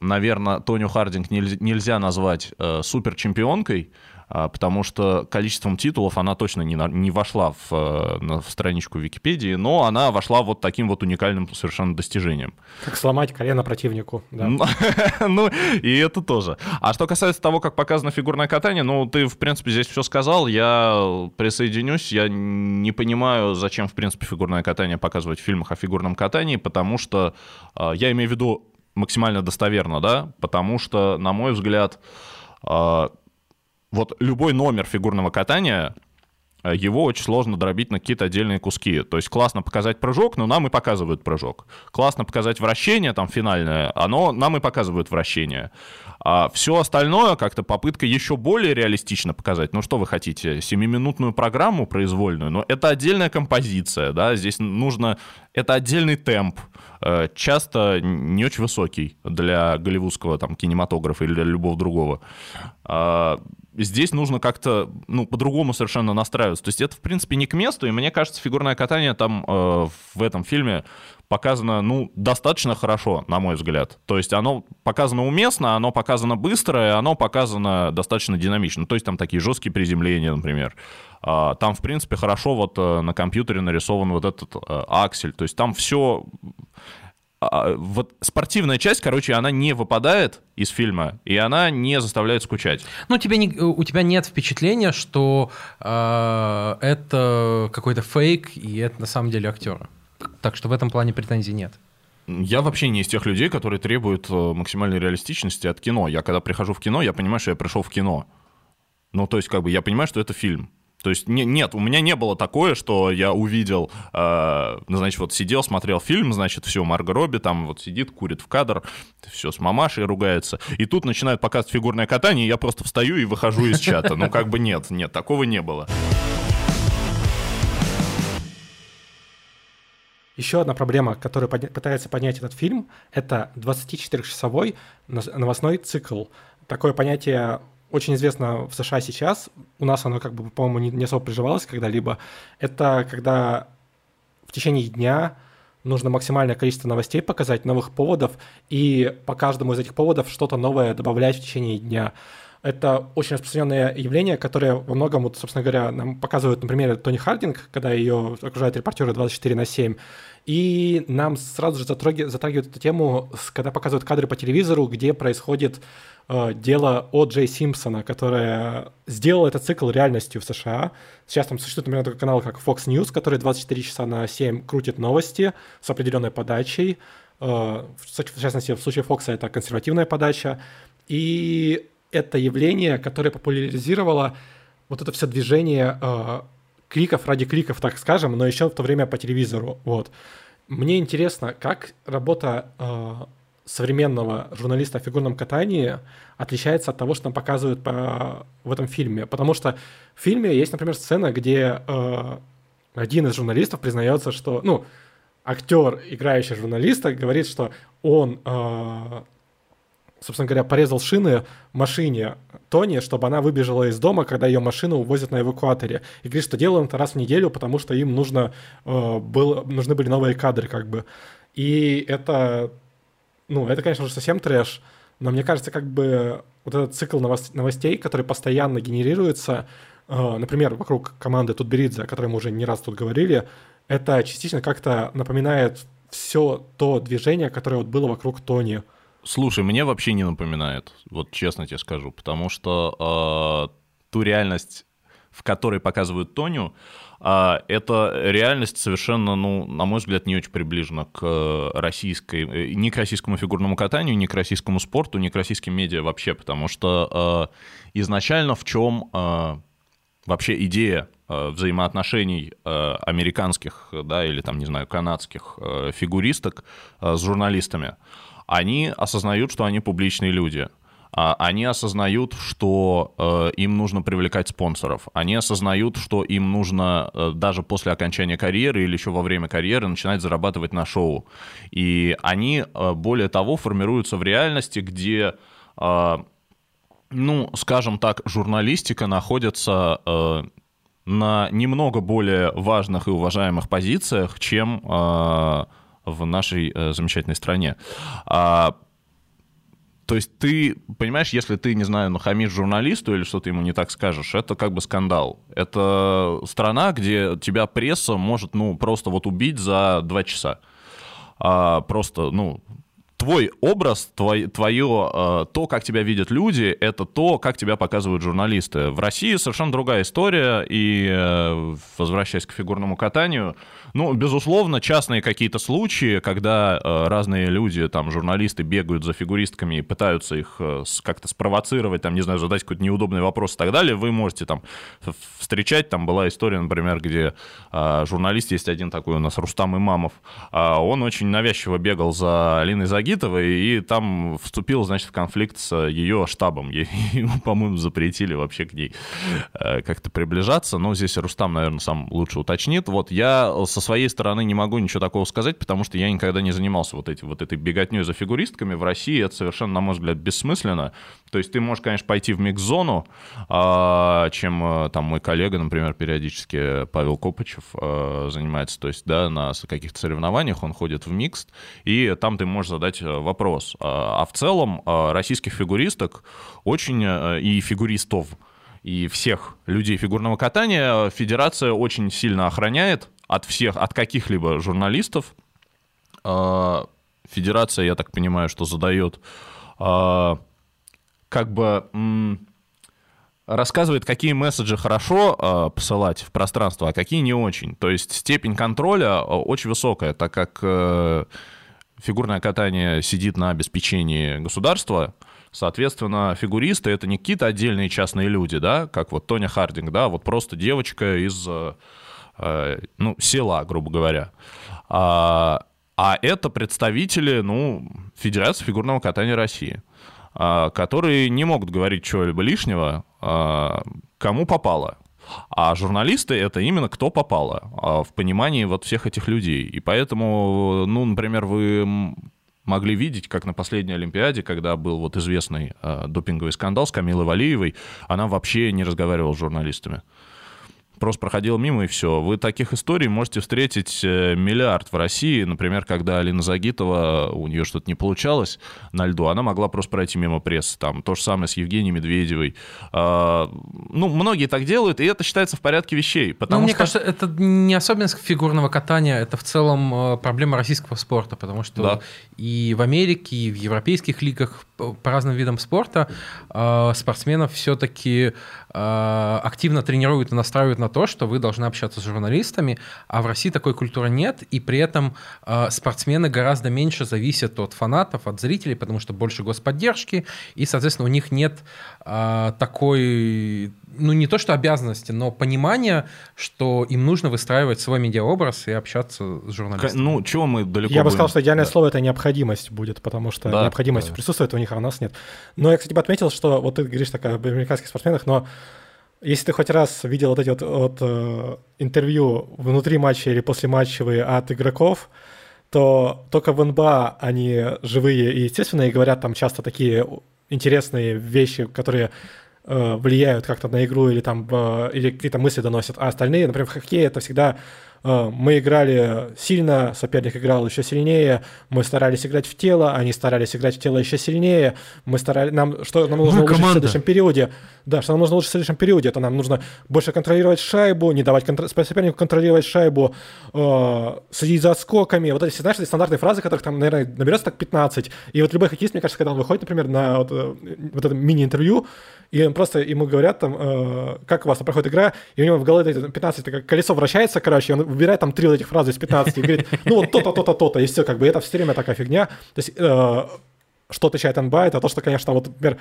наверное, Тоню Хардинг нельзя назвать э, суперчемпионкой, потому что количеством титулов она точно не, не вошла в, э, в страничку Википедии, но она вошла вот таким вот уникальным совершенно достижением. Как сломать колено противнику, да. Ну, [laughs] и это тоже. А что касается того, как показано фигурное катание, ну, ты, в принципе, здесь все сказал, я присоединюсь, я не понимаю, зачем, в принципе, фигурное катание показывать в фильмах о фигурном катании, потому что, а, я имею в виду максимально достоверно, да, потому что, на мой взгляд, а, вот любой номер фигурного катания, э, его очень сложно дробить на какие-то отдельные куски. То есть классно показать прыжок, но нам и показывают прыжок. Классно показать вращение, там финальное, оно нам и показывают вращение. А все остальное как-то попытка еще более реалистично показать. Ну что вы хотите, семиминутную программу произвольную? Но это отдельная композиция, да, здесь нужно... Это отдельный темп, часто не очень высокий для голливудского там кинематографа или для любого другого а, здесь нужно как-то, ну, по-другому совершенно настраиваться. То есть это, в принципе, не к месту, и мне кажется, фигурное катание там э, в этом фильме показано, ну, достаточно хорошо, на мой взгляд. То есть оно показано уместно, оно показано быстро, и оно показано достаточно динамично. То есть там такие жесткие приземления, например. А, там, в принципе, хорошо вот э, на компьютере нарисован вот этот э, аксель. То есть там все а, вот спортивная часть, короче, она не выпадает из фильма, и она не заставляет скучать. Ну, тебе не, у тебя нет впечатления, что э, это какой-то фейк, и это на самом деле актеры. Так что в этом плане претензий нет. Я вообще не из тех людей, которые требуют э, максимальной реалистичности от кино. Я когда прихожу в кино, я понимаю, что я пришел в кино. Ну, то есть, как бы, я понимаю, что это фильм. То есть не, нет, у меня не было такое, что я увидел, э, значит, вот сидел, смотрел фильм, значит, все, Марго Робби там вот сидит, курит в кадр, все, с мамашей ругается. И тут начинают показывать фигурное катание, и я просто встаю и выхожу из чата. Ну, как бы нет, нет, такого не было. Еще одна проблема, которую подня- пытается поднять этот фильм, это 24-часовой новостной цикл. Такое понятие очень известно в США сейчас, у нас оно как бы, по-моему, не, не особо приживалось когда-либо, это когда в течение дня нужно максимальное количество новостей показать, новых поводов, и по каждому из этих поводов что-то новое добавлять в течение дня. Это очень распространенное явление, которое во многом, вот, собственно говоря, нам показывают, например, Тони Хардинг, когда ее окружают репортеры 24 на 7. И нам сразу же затрагивают эту тему, когда показывают кадры по телевизору, где происходит э, дело о Джей Симпсона, которое сделал этот цикл реальностью в США. Сейчас там существует, например, такой канал, как Fox News, который 24 часа на 7 крутит новости с определенной подачей. Э, в частности, в случае Fox это консервативная подача. И это явление, которое популяризировало вот это все движение э, кликов ради кликов, так скажем, но еще в то время по телевизору. Вот. Мне интересно, как работа э, современного журналиста о фигурном катании отличается от того, что нам показывают по, в этом фильме. Потому что в фильме есть, например, сцена, где э, один из журналистов признается, что, ну, актер, играющий журналиста, говорит, что он э, собственно говоря, порезал шины машине Тони, чтобы она выбежала из дома, когда ее машину увозят на эвакуаторе. И говорит, что делал это раз в неделю, потому что им нужно, э, было, нужны были новые кадры, как бы. И это, ну, это, конечно же, совсем трэш, но мне кажется, как бы вот этот цикл новостей, который постоянно генерируется, э, например, вокруг команды Тутберидзе, о которой мы уже не раз тут говорили, это частично как-то напоминает все то движение, которое вот было вокруг Тони. Слушай, мне вообще не напоминает, вот честно тебе скажу, потому что э, ту реальность, в которой показывают Тоню, э, эта реальность совершенно, ну, на мой взгляд, не очень приближена к российской, э, ни к российскому фигурному катанию, ни к российскому спорту, ни к российским медиа вообще, потому что э, изначально в чем э, вообще идея взаимоотношений американских, да, или там, не знаю, канадских фигуристок с журналистами, они осознают, что они публичные люди. А они осознают, что э, им нужно привлекать спонсоров. Они осознают, что им нужно э, даже после окончания карьеры или еще во время карьеры начинать зарабатывать на шоу. И они, э, более того, формируются в реальности, где, э, ну, скажем так, журналистика находится э, на немного более важных и уважаемых позициях, чем э, в нашей э, замечательной стране. А, то есть ты, понимаешь, если ты, не знаю, нахамишь журналисту или что-то ему не так скажешь, это как бы скандал. Это страна, где тебя пресса может, ну, просто вот убить за два часа. А, просто, ну, твой образ, твой, твое, э, то, как тебя видят люди, это то, как тебя показывают журналисты. В России совершенно другая история, и э, возвращаясь к фигурному катанию, ну, безусловно, частные какие-то случаи, когда э, разные люди, там, журналисты бегают за фигуристками и пытаются их э, как-то спровоцировать, там, не знаю, задать какой-то неудобный вопрос и так далее, вы можете там встречать. Там была история, например, где э, журналист, есть один такой у нас, Рустам Имамов, э, он очень навязчиво бегал за Алиной Загитовой и там вступил, значит, в конфликт с ее штабом. [laughs] Ему, по-моему, запретили вообще к ней э, как-то приближаться. Но здесь Рустам, наверное, сам лучше уточнит. Вот я со своей стороны не могу ничего такого сказать, потому что я никогда не занимался вот, эти, вот этой беготней за фигуристками. В России это совершенно, на мой взгляд, бессмысленно. То есть ты можешь, конечно, пойти в микс-зону, а, чем э, там мой коллега, например, периодически Павел Копычев э, занимается. То есть, да, на каких-то соревнованиях он ходит в микс, и там ты можешь задать э, вопрос. А, а в целом российских фигуристок очень и фигуристов и всех людей фигурного катания федерация очень сильно охраняет от всех, от каких-либо журналистов. А, федерация, я так понимаю, что задает а, как бы рассказывает, какие месседжи хорошо э, посылать в пространство, а какие не очень. То есть степень контроля очень высокая, так как э, фигурное катание сидит на обеспечении государства, соответственно, фигуристы — это не какие-то отдельные частные люди, да, как вот Тоня Хардинг, да, вот просто девочка из Э, ну, села, грубо говоря. А, а это представители, ну, Федерации фигурного катания России, а, которые не могут говорить чего-либо лишнего, а, кому попало. А журналисты — это именно кто попало в понимании вот всех этих людей. И поэтому, ну, например, вы могли видеть, как на последней Олимпиаде, когда был вот известный э, допинговый скандал с Камилой Валиевой, она вообще не разговаривала с журналистами просто проходил мимо и все. Вы таких историй можете встретить э, миллиард в России. Например, когда Алина Загитова, у нее что-то не получалось на льду, она могла просто пройти мимо прессы. Там то же самое с Евгенией Медведевой. А, ну, многие так делают, и это считается в порядке вещей. Потому ну, мне кажется, это не особенность фигурного катания, это в целом э, проблема российского спорта, потому что да. и в Америке, и в европейских лигах по разным видам спорта э, спортсменов все-таки э, активно тренируют и настраивают на то, что вы должны общаться с журналистами, а в России такой культуры нет, и при этом э, спортсмены гораздо меньше зависят от фанатов, от зрителей, потому что больше господдержки, и, соответственно, у них нет э, такой ну не то что обязанности, но понимание, что им нужно выстраивать свой медиаобраз и общаться с журналистами. Ну, чего мы далеко Я бы сказал, что идеальное да. слово — это необходимость будет, потому что да, необходимость да. присутствует у них, а у нас нет. Но я, кстати, бы отметил, что вот ты говоришь так об американских спортсменах, но если ты хоть раз видел вот эти вот, вот э, интервью внутри матча или после матчевые от игроков, то только в НБА они живые и естественные, и говорят там часто такие интересные вещи, которые влияют как-то на игру или там или какие-то мысли доносят, а остальные, например, в хоккее это всегда э, мы играли сильно, соперник играл еще сильнее, мы старались играть в тело, они старались играть в тело еще сильнее, мы старались, нам, что нам нужно улучшить в следующем периоде, да, что нам нужно улучшить в следующем периоде, это нам нужно больше контролировать шайбу, не давать контр... сопернику контролировать шайбу, э, следить за отскоками, вот эти, знаешь, эти стандартные фразы, которых там, наверное, наберется так 15, и вот любой хоккеист, мне кажется, когда он выходит, например, на вот, э, вот это мини-интервью, и он просто ему говорят там, э, как у вас проходит игра, и у него в голове 15, такое колесо вращается, короче, он выбирает там три вот этих фразы из 15 и говорит, ну вот то-то, то-то, то-то, и все, как бы это все время такая фигня. То есть, э, что отличает НБА, это то, что, конечно, вот, например,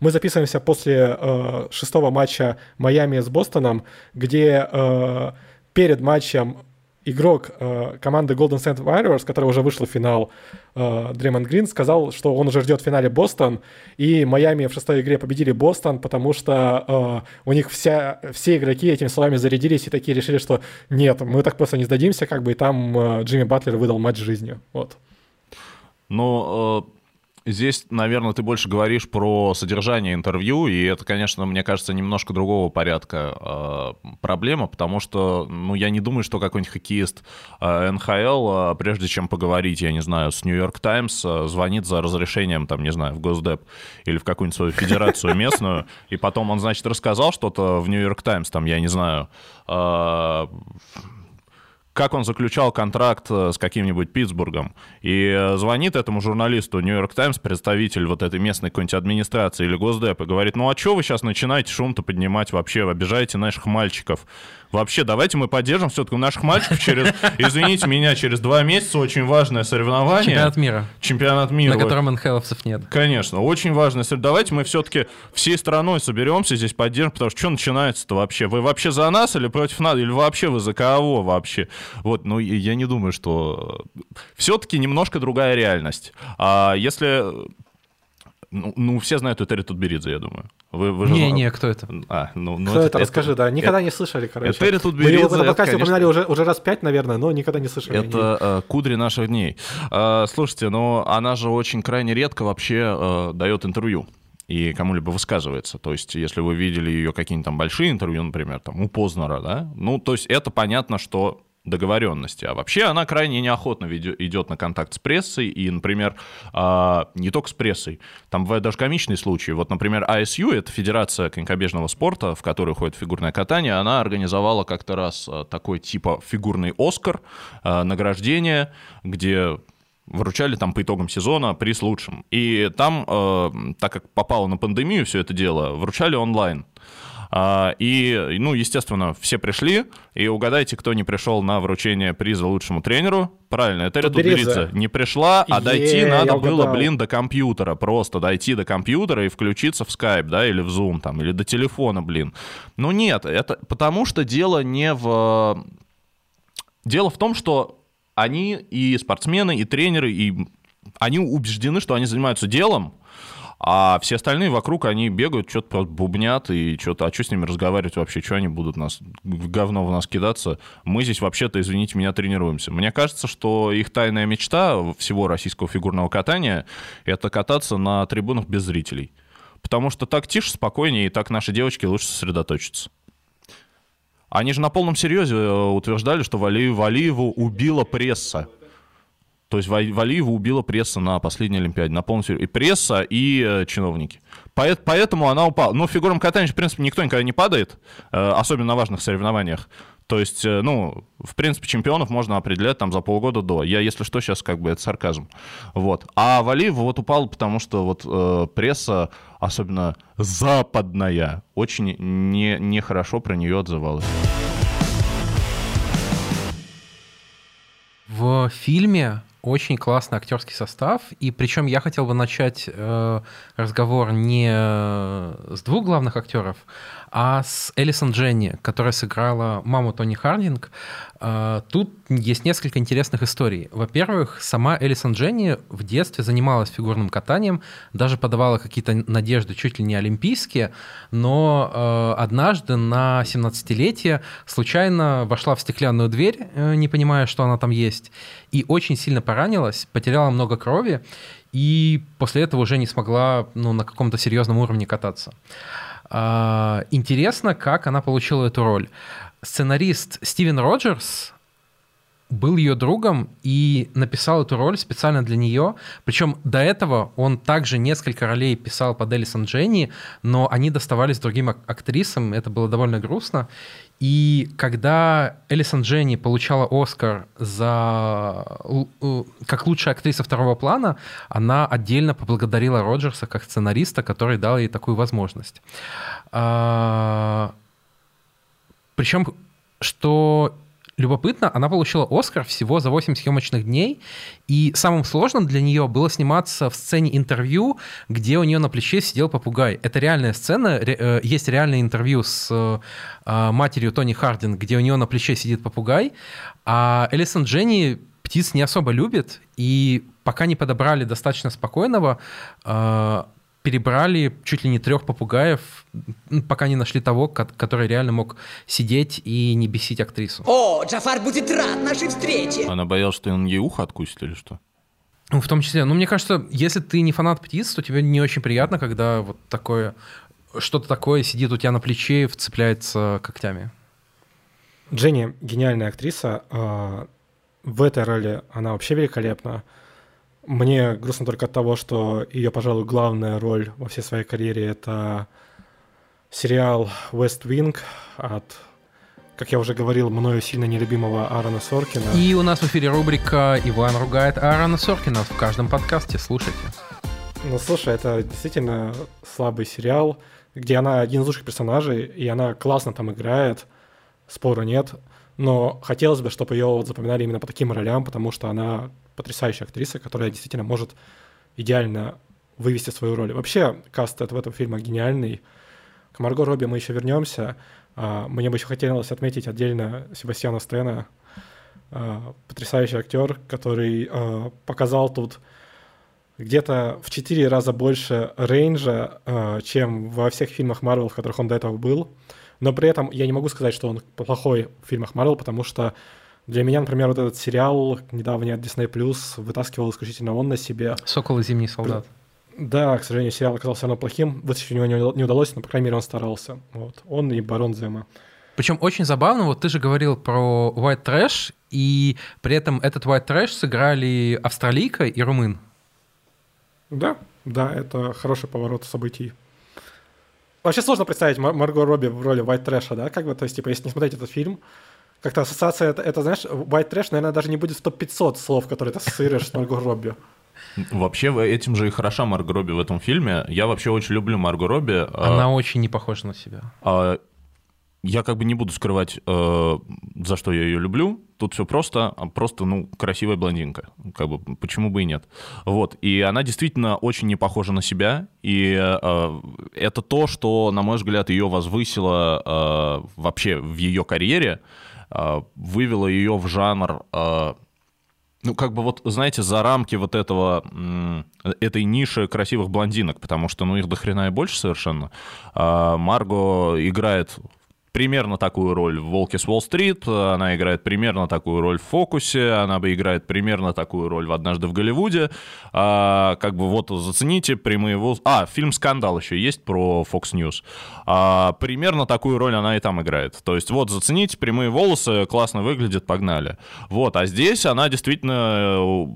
мы записываемся после э, шестого матча Майами с Бостоном, где э, перед матчем игрок э, команды Golden State Warriors, который уже вышел в финал, э, Дреймонд Грин, сказал, что он уже ждет в финале Бостон, и Майами в шестой игре победили Бостон, потому что э, у них вся, все игроки этими словами зарядились и такие решили, что нет, мы так просто не сдадимся, как бы, и там э, Джимми Батлер выдал матч жизни. Вот. Ну, э Здесь, наверное, ты больше говоришь про содержание интервью, и это, конечно, мне кажется, немножко другого порядка э, проблема, потому что, ну, я не думаю, что какой-нибудь хоккеист э, НХЛ, э, прежде чем поговорить, я не знаю, с Нью-Йорк Таймс, э, звонит за разрешением, там, не знаю, в Госдеп или в какую-нибудь свою федерацию местную, и потом он, значит, рассказал что-то в Нью-Йорк Таймс, там, я не знаю, э, как он заключал контракт э, с каким-нибудь Питтсбургом. И э, звонит этому журналисту Нью-Йорк Таймс, представитель вот этой местной какой-нибудь администрации или Госдеп, и говорит, ну а что вы сейчас начинаете шум-то поднимать вообще, обижаете наших мальчиков? Вообще, давайте мы поддержим все-таки наших мальчиков через, [laughs] извините меня, через два месяца очень важное соревнование. Чемпионат мира. Чемпионат мира. На котором НХЛовцев нет. Конечно, очень важное соревнование. Давайте мы все-таки всей страной соберемся здесь, поддержим, потому что что начинается-то вообще? Вы вообще за нас или против нас? Или вообще вы за кого вообще? Вот, ну, я не думаю, что... Все-таки немножко другая реальность. А если ну, ну, все знают Этери Тутберидзе, я думаю. Вы, вы же... Не, не, кто это? А, ну, ну, кто это, это, расскажи, да. Никогда это, не слышали, короче. Этери Тутберидзе... Мы его на подкасте конечно... упоминали уже, уже раз пять, наверное, но никогда не слышали. Это э, кудри наших дней. Э, слушайте, но она же очень крайне редко вообще э, дает интервью и кому-либо высказывается. То есть, если вы видели ее какие-нибудь там большие интервью, например, там у Познера, да, ну, то есть это понятно, что договоренности. А вообще она крайне неохотно идет на контакт с прессой, и, например, а, не только с прессой, там бывают даже комичные случаи. Вот, например, ISU, это Федерация конькобежного спорта, в которую ходит фигурное катание, она организовала как-то раз а, такой типа фигурный «Оскар», а, награждение, где вручали там по итогам сезона приз лучшим. И там, так как попало на пандемию все это дело, вручали онлайн. А, и, ну, естественно, все пришли, и угадайте, кто не пришел на вручение приза лучшему тренеру. Правильно, это Тутберидзе. Не пришла, а дойти надо было, блин, до компьютера. Просто дойти до компьютера и включиться в Skype, да, или в Zoom, там, или до телефона, блин. Ну нет, это потому что дело не в... Дело в том, что они и спортсмены, и тренеры, и они убеждены, что они занимаются делом, а все остальные вокруг, они бегают, что-то бубнят и что-то, а что с ними разговаривать вообще, что они будут нас, говно в нас кидаться? Мы здесь вообще-то, извините меня, тренируемся. Мне кажется, что их тайная мечта всего российского фигурного катания — это кататься на трибунах без зрителей. Потому что так тише, спокойнее, и так наши девочки лучше сосредоточатся. Они же на полном серьезе э, утверждали, что Валиеву, Валиеву убила пресса. То есть Валиева убила пресса на последней Олимпиаде, на полном серьезе. И пресса, и э, чиновники. Поэтому она упала. Но в фигурном катании, в принципе, никто никогда не падает, э, особенно на важных соревнованиях. То есть, э, ну, в принципе, чемпионов можно определять там за полгода до. Я, если что, сейчас как бы это сарказм. Вот. А Валиева вот упала, потому что вот э, пресса, особенно западная, очень не, нехорошо про нее отзывалась. В фильме очень классный актерский состав, и причем я хотел бы начать э, разговор не с двух главных актеров, а с Элисон Дженни, которая сыграла маму Тони Хардинг, э, тут есть несколько интересных историй. Во-первых, сама Элисон Дженни в детстве занималась фигурным катанием, даже подавала какие-то надежды чуть ли не олимпийские, но э, однажды на 17-летие случайно вошла в стеклянную дверь, э, не понимая, что она там есть, и очень сильно поранилась, потеряла много крови, и после этого уже не смогла ну, на каком-то серьезном уровне кататься. А, интересно, как она получила эту роль. Сценарист Стивен Роджерс был ее другом и написал эту роль специально для нее. Причем до этого он также несколько ролей писал под Элисон Дженни, но они доставались другим актрисам, это было довольно грустно. И когда Элисон Дженни получала Оскар за как лучшая актриса второго плана, она отдельно поблагодарила Роджерса как сценариста, который дал ей такую возможность. А, Причем, что любопытно, она получила Оскар всего за 8 съемочных дней, и самым сложным для нее было сниматься в сцене интервью, где у нее на плече сидел попугай. Это реальная сцена, э, есть реальное интервью с э, матерью Тони Хардин, где у нее на плече сидит попугай, а Элисон Дженни птиц не особо любит, и пока не подобрали достаточно спокойного, э, перебрали чуть ли не трех попугаев, пока не нашли того, который реально мог сидеть и не бесить актрису. О, Джафар будет рад нашей встрече! Она боялась, что он ей ухо откусит или что? Ну, в том числе. Ну, мне кажется, если ты не фанат птиц, то тебе не очень приятно, когда вот такое, что-то такое сидит у тебя на плече и вцепляется когтями. Дженни гениальная актриса. А, в этой роли она вообще великолепна. Мне грустно только от того, что ее, пожалуй, главная роль во всей своей карьере — это сериал «West Wing» от, как я уже говорил, мною сильно нелюбимого Аарона Соркина. И у нас в эфире рубрика «Иван ругает Аарона Соркина» в каждом подкасте. Слушайте. Ну, слушай, это действительно слабый сериал, где она один из лучших персонажей, и она классно там играет, спора нет. Но хотелось бы, чтобы ее вот запоминали именно по таким ролям, потому что она потрясающая актриса, которая действительно может идеально вывести свою роль. Вообще, каст этого, этого фильма гениальный. К Марго Робби мы еще вернемся. А, мне бы еще хотелось отметить отдельно Себастьяна Стена, а, потрясающий актер, который а, показал тут где-то в четыре раза больше рейнджа, чем во всех фильмах Марвел, в которых он до этого был. Но при этом я не могу сказать, что он плохой в фильмах Марвел, потому что для меня, например, вот этот сериал недавний от Disney Plus вытаскивал исключительно он на себе. «Сокол и зимний солдат». Да, к сожалению, сериал оказался равно плохим. Вытащить у него не удалось, но, по крайней мере, он старался. Вот. Он и Барон Зема. Причем очень забавно, вот ты же говорил про White Trash, и при этом этот White Trash сыграли австралийка и румын. Да, да, это хороший поворот событий. Вообще сложно представить Марго Робби в роли White Trash, да, как бы, то есть, типа, если не смотреть этот фильм, как-то ассоциация, это, это, знаешь, white trash, наверное, даже не будет в топ-500 слов, которые ты ассоциируешь с Марго Робби. Вообще, этим же и хороша Марго Робби в этом фильме. Я вообще очень люблю Марго Робби. А Она а... очень не похожа на себя. А... Я как бы не буду скрывать, э, за что я ее люблю. Тут все просто, а просто, ну, красивая блондинка. Как бы, почему бы и нет. Вот. И она действительно очень не похожа на себя. И э, это то, что, на мой взгляд, ее возвысило э, вообще в ее карьере. А, вывела ее в жанр а, ну, как бы вот, знаете, за рамки вот этого, этой ниши красивых блондинок, потому что, ну, их до хрена и больше совершенно. А Марго играет примерно такую роль в «Волке с Уолл-стрит», она играет примерно такую роль в «Фокусе», она бы играет примерно такую роль в «Однажды в Голливуде». А, как бы вот зацените прямые волосы. А, фильм «Скандал» еще есть про Fox News. А, примерно такую роль она и там играет. То есть вот зацените прямые волосы, классно выглядит, погнали. Вот, а здесь она действительно э,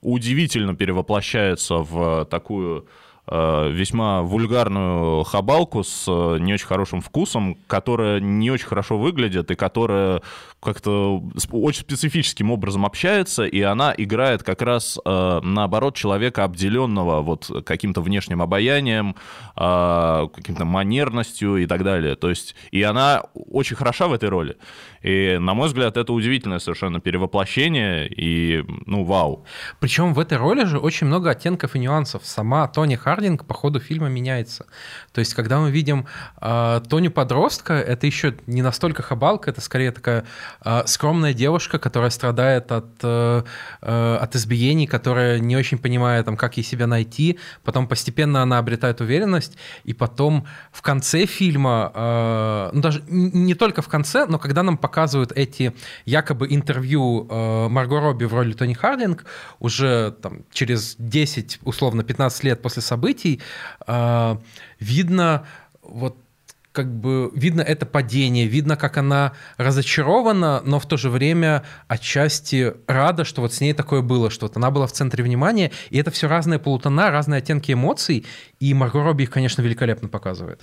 удивительно перевоплощается в такую весьма вульгарную хабалку с э, не очень хорошим вкусом, которая не очень хорошо выглядит и которая как-то очень специфическим образом общается, и она играет как раз э, наоборот человека, обделенного вот каким-то внешним обаянием, каким-то манерностью и так далее. То есть, и она очень хороша в этой роли. И, на мой взгляд, это удивительное совершенно перевоплощение, и, ну, вау. Причем в этой роли же очень много оттенков и нюансов. Сама Тони Хардинг по ходу фильма меняется. То есть, когда мы видим э, Тоню подростка, это еще не настолько хабалка, это скорее такая э, скромная девушка, которая страдает от, э, э, от избиений, которая не очень понимает, там, как ей себя найти. Потом постепенно она обретает уверенность, и потом в конце фильма, э, ну, даже не только в конце, но когда нам показывают эти якобы интервью э, Марго Робби в роли Тони Хардинг уже там, через 10, условно, 15 лет после событий, э, видно вот как бы видно это падение, видно, как она разочарована, но в то же время отчасти рада, что вот с ней такое было, что вот она была в центре внимания, и это все разные полутона, разные оттенки эмоций, и Марго Робби их, конечно, великолепно показывает.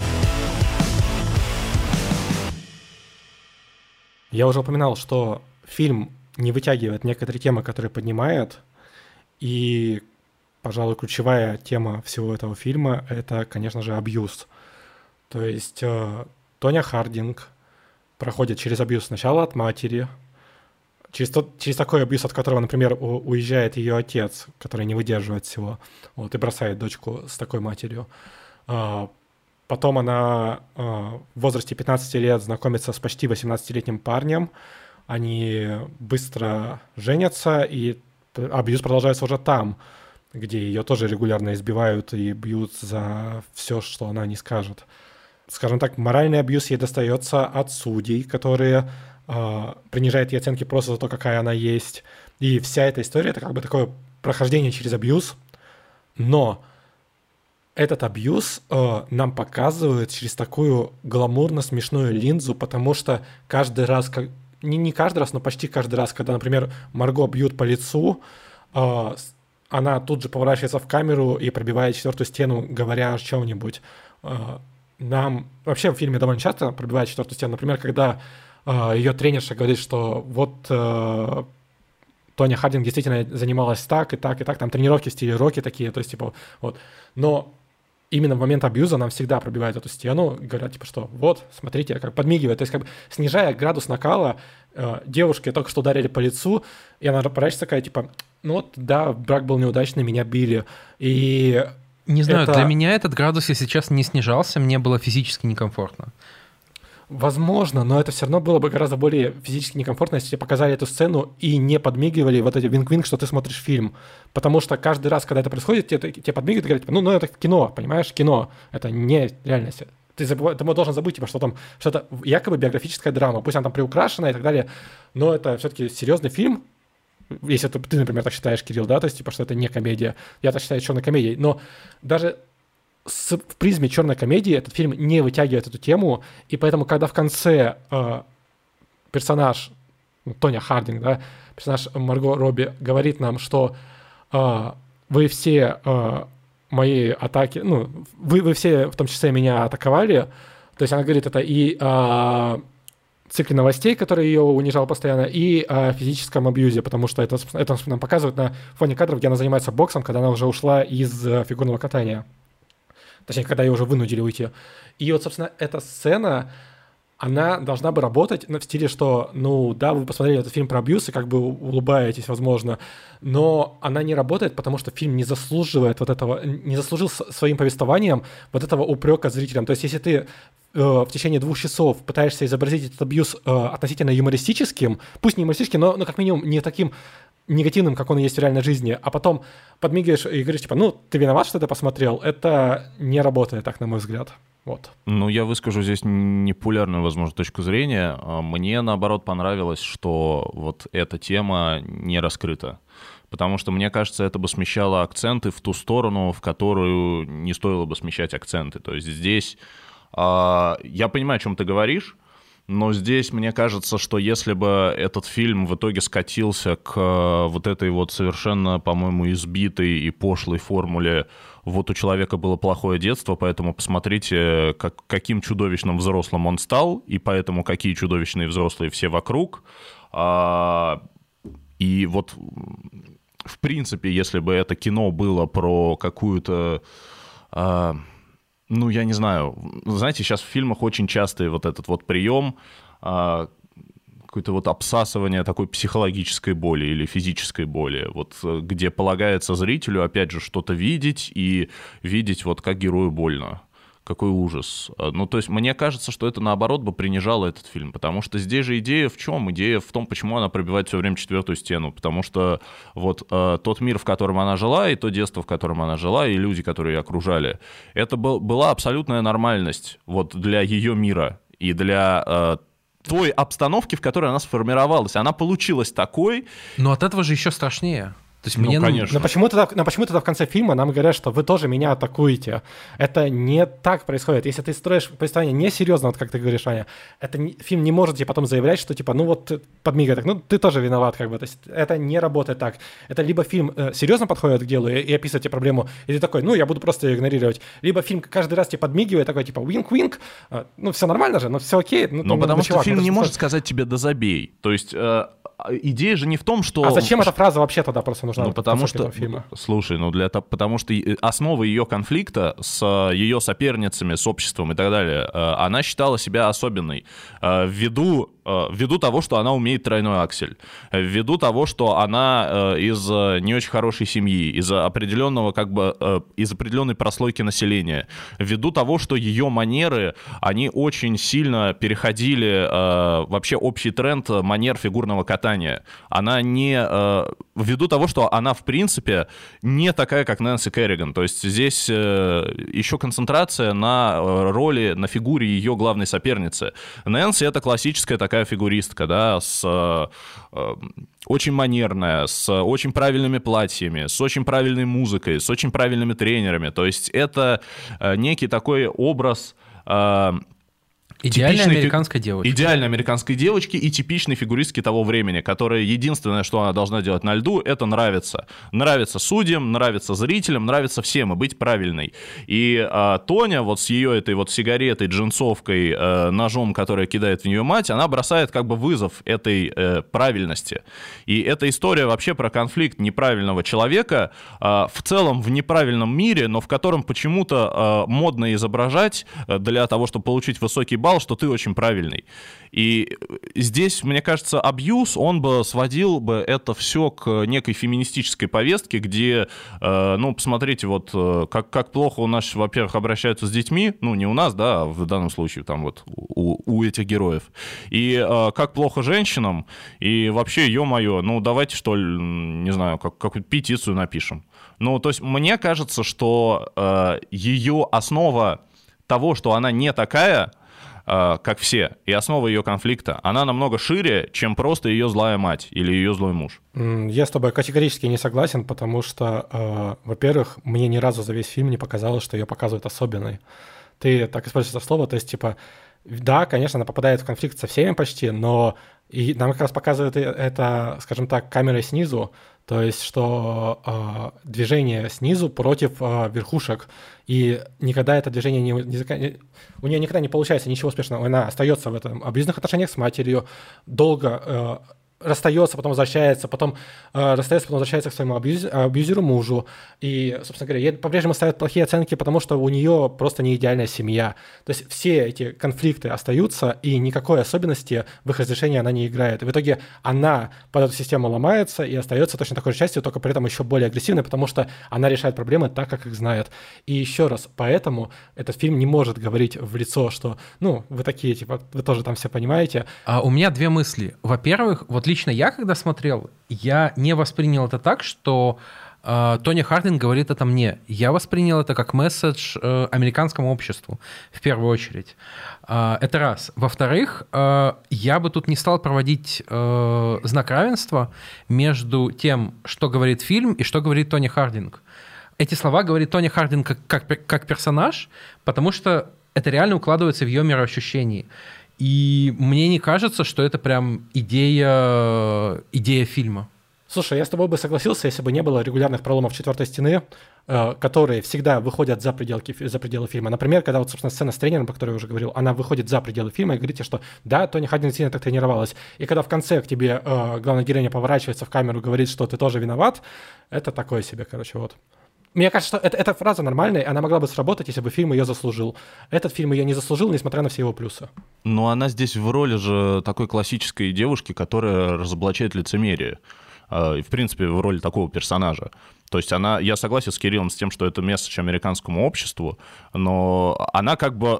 Я уже упоминал, что фильм не вытягивает некоторые темы, которые поднимает, и, пожалуй, ключевая тема всего этого фильма — это, конечно же, абьюз. То есть э, Тоня Хардинг проходит через абьюз сначала от матери, через, тот, через такой абьюз, от которого, например, у, уезжает ее отец, который не выдерживает всего, вот, и бросает дочку с такой матерью. А, Потом она э, в возрасте 15 лет знакомится с почти 18-летним парнем. Они быстро женятся, и абьюз продолжается уже там, где ее тоже регулярно избивают и бьют за все, что она не скажет. Скажем так, моральный абьюз ей достается от судей, которые э, принижают ей оценки просто за то, какая она есть. И вся эта история — это как бы такое прохождение через абьюз. Но этот абьюз э, нам показывают через такую гламурно-смешную линзу, потому что каждый раз, как, не, не каждый раз, но почти каждый раз, когда, например, Марго бьют по лицу, э, она тут же поворачивается в камеру и пробивает четвертую стену, говоря о чем-нибудь. Э, нам вообще в фильме довольно часто пробивает четвертую стену. Например, когда э, ее тренерша говорит, что вот э, Тоня Хардинг действительно занималась так и так и так, там тренировки в стиле роки такие, то есть типа вот. Но именно в момент абьюза нам всегда пробивают эту стену, говорят, типа, что вот, смотрите, как подмигивает. То есть, как бы снижая градус накала, э, девушке только что ударили по лицу, и она поворачивается такая, типа, ну вот, да, брак был неудачный, меня били. И не знаю, это... для меня этот градус, если сейчас не снижался, мне было физически некомфортно. Возможно, но это все равно было бы гораздо более физически некомфортно, если тебе показали эту сцену и не подмигивали вот эти wink-wink, что ты смотришь фильм. Потому что каждый раз, когда это происходит, тебе, тебе подмигивают и говорят, ну, ну, это кино, понимаешь, кино. Это не реальность. Ты, забыв... ты должен забыть, типа, что там что-то якобы биографическая драма, пусть она там приукрашена и так далее, но это все-таки серьезный фильм, если ты, ты, например, так считаешь, Кирилл, да, то есть, типа, что это не комедия. Я так считаю черной комедией. Но даже с, в призме черной комедии этот фильм не вытягивает эту тему, и поэтому, когда в конце э, персонаж ну, Тоня Хардинг, да, персонаж Марго Робби говорит нам, что э, вы все э, мои атаки, ну, вы, вы все, в том числе, меня атаковали, то есть она говорит это и о цикле новостей, который ее унижал постоянно, и о физическом абьюзе, потому что это, это нам показывают на фоне кадров, где она занимается боксом, когда она уже ушла из э, фигурного катания. Точнее, когда ее уже вынудили уйти. И вот, собственно, эта сцена, она должна бы работать в стиле, что, ну, да, вы посмотрели этот фильм про абьюз и как бы улыбаетесь, возможно, но она не работает, потому что фильм не заслуживает вот этого, не заслужил своим повествованием вот этого упрека зрителям. То есть, если ты э, в течение двух часов пытаешься изобразить этот абьюз э, относительно юмористическим, пусть не юмористическим, но, но как минимум не таким негативным, как он есть в реальной жизни, а потом подмигиваешь и говоришь, типа, ну, ты виноват, что ты посмотрел, это не работает так, на мой взгляд. Вот. Ну, я выскажу здесь непопулярную, возможно, точку зрения. А, мне, наоборот, понравилось, что вот эта тема не раскрыта. Потому что, мне кажется, это бы смещало акценты в ту сторону, в которую не стоило бы смещать акценты. То есть здесь... Э, я понимаю, о чем ты говоришь, но здесь мне кажется, что если бы этот фильм в итоге скатился к э, вот этой вот совершенно, по-моему, избитой и пошлой формуле вот у человека было плохое детство, поэтому посмотрите, как, каким чудовищным взрослым он стал, и поэтому какие чудовищные взрослые все вокруг. А, и вот, в принципе, если бы это кино было про какую-то... Ну, я не знаю. Знаете, сейчас в фильмах очень часто вот этот вот прием а, какое-то вот обсасывание такой психологической боли или физической боли, вот э, где полагается зрителю, опять же, что-то видеть и видеть вот как герою больно какой ужас. Э, ну, то есть мне кажется, что это наоборот бы принижало этот фильм, потому что здесь же идея в чем? Идея в том, почему она пробивает все время четвертую стену, потому что вот э, тот мир, в котором она жила, и то детство, в котором она жила, и люди, которые ее окружали, это был, была абсолютная нормальность вот для ее мира и для э, той обстановки, в которой она сформировалась. Она получилась такой. Но от этого же еще страшнее. То есть Ну, мне конечно. Но почему тогда, но почему тогда в конце фильма нам говорят, что вы тоже меня атакуете? Это не так происходит. Если ты строишь представление несерьезно, вот как ты говоришь, Аня, это не- фильм не может тебе потом заявлять, что типа, ну вот подмигай так, ну ты тоже виноват, как бы. То есть это не работает так. Это либо фильм э, серьезно подходит к делу и, и описывает тебе проблему, и ты такой, ну я буду просто ее игнорировать. Либо фильм каждый раз тебе подмигивает, такой типа, wink-wink, э, ну все нормально же, ну все окей. Ну, Ну, ну, потому ну, что чувак, фильм ну, не может сказать тебе «да забей». То есть э, идея же не в том, что... А зачем эта фраза вообще тогда просто нужна? Ну, потому что, фильма? слушай, ну для того, потому что и- основа ее конфликта с э, ее соперницами, с обществом и так далее, э, она считала себя особенной э, ввиду э, ввиду того, что она умеет тройной аксель, э, ввиду того, что она э, из э, не очень хорошей семьи, из определенного как бы э, из определенной прослойки населения, ввиду того, что ее манеры, они очень сильно переходили э, вообще общий тренд манер фигурного катания. Она не э, ввиду того, что она в принципе не такая, как Нэнси Керриган. То есть здесь э, еще концентрация на э, роли, на фигуре ее главной соперницы. Нэнси это классическая такая фигуристка, да, с э, э, очень манерная, с очень правильными платьями, с очень правильной музыкой, с очень правильными тренерами. То есть это э, некий такой образ э, Идеальная типичной американская девочка. Идеальной американской девочки и типичной фигуристки того времени, которая единственное, что она должна делать на льду, это нравится. Нравится судьям, нравится зрителям, нравится всем и быть правильной. И а, Тоня вот с ее этой вот сигаретой, джинсовкой, э, ножом, который кидает в нее мать, она бросает как бы вызов этой э, правильности. И эта история вообще про конфликт неправильного человека а, в целом в неправильном мире, но в котором почему-то а, модно изображать э, для того, чтобы получить высокий балл, что ты очень правильный. И здесь, мне кажется, абьюз, он бы сводил бы это все к некой феминистической повестке, где, э, ну, посмотрите, вот э, как, как плохо у нас, во-первых, обращаются с детьми, ну, не у нас, да, а в данном случае там вот у, у этих героев, и э, как плохо женщинам, и вообще, ё-моё, ну, давайте, что ли, не знаю, как, какую-то петицию напишем. Ну, то есть мне кажется, что э, ее основа того, что она не такая, э, как все, и основа ее конфликта, она намного шире, чем просто ее злая мать или ее злой муж. Я с тобой категорически не согласен, потому что, э, во-первых, мне ни разу за весь фильм не показалось, что ее показывают особенной. Ты так используешь это слово, то есть, типа, да, конечно, она попадает в конфликт со всеми почти, но и нам как раз показывают и- это, скажем так, камерой снизу, то есть, что э, движение снизу против э, верхушек, и никогда это движение не, не у нее никогда не получается ничего успешного, она остается в этом абьюзных отношениях с матерью, долго э, расстается, потом возвращается, потом э, расстается, потом возвращается к своему абьюз- абьюзеру мужу. И, собственно говоря, ей по-прежнему ставят плохие оценки, потому что у нее просто не идеальная семья. То есть все эти конфликты остаются, и никакой особенности в их разрешении она не играет. И в итоге она под эту систему ломается и остается точно такой же частью, только при этом еще более агрессивной, потому что она решает проблемы так, как их знает. И еще раз, поэтому этот фильм не может говорить в лицо, что, ну, вы такие, типа, вы тоже там все понимаете, А у меня две мысли. Во-первых, вот лично я, когда смотрел, я не воспринял это так, что э, Тони Хардин говорит это мне. Я воспринял это как месседж э, американскому обществу, в первую очередь. А, это раз. Во-вторых, э, я бы тут не стал проводить э, знак равенства между тем, что говорит фильм и что говорит Тони Хардинг. Эти слова говорит Тони Хардинг как, как, как персонаж, потому что это реально укладывается в ее мироощущении. И мне не кажется, что это прям идея, идея фильма. Слушай, я с тобой бы согласился, если бы не было регулярных проломов четвертой стены, э, которые всегда выходят за, пределки, за пределы фильма. Например, когда вот, собственно, сцена с тренером, про которую я уже говорил, она выходит за пределы фильма и говорите, что да, Тони Хаддин сильно так тренировалась. И когда в конце к тебе э, главная героиня поворачивается в камеру и говорит, что ты тоже виноват, это такое себе, короче, вот. Мне кажется, что это, эта фраза нормальная, она могла бы сработать, если бы фильм ее заслужил. Этот фильм ее не заслужил, несмотря на все его плюсы. Но она здесь в роли же такой классической девушки, которая разоблачает лицемерие. Э, в принципе, в роли такого персонажа. То есть она, я согласен с Кириллом с тем, что это месседж американскому обществу, но она как бы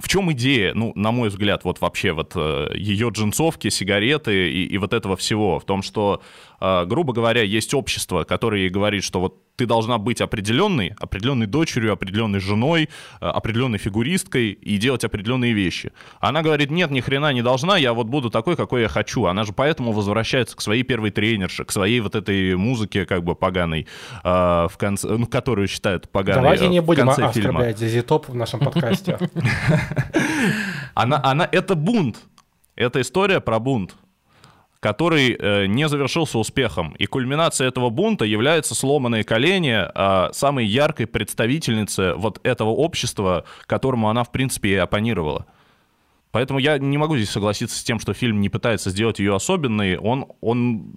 в чем идея, ну, на мой взгляд, вот вообще вот э, ее джинсовки, сигареты и, и вот этого всего? В том, что, э, грубо говоря, есть общество, которое ей говорит, что вот ты должна быть определенной, определенной дочерью, определенной женой, э, определенной фигуристкой и делать определенные вещи. Она говорит, нет, ни хрена не должна, я вот буду такой, какой я хочу. Она же поэтому возвращается к своей первой тренерше, к своей вот этой музыке как бы поганой, в конце, ну, которую считают поганой Давайте не будем оскорблять Зизи Топ в нашем подкасте. [laughs] [laughs] Она, она, это бунт. Это история про бунт который э, не завершился успехом. И кульминацией этого бунта является сломанные колени э, самой яркой представительницы вот этого общества, которому она, в принципе, и оппонировала. Поэтому я не могу здесь согласиться с тем, что фильм не пытается сделать ее особенной. Он, он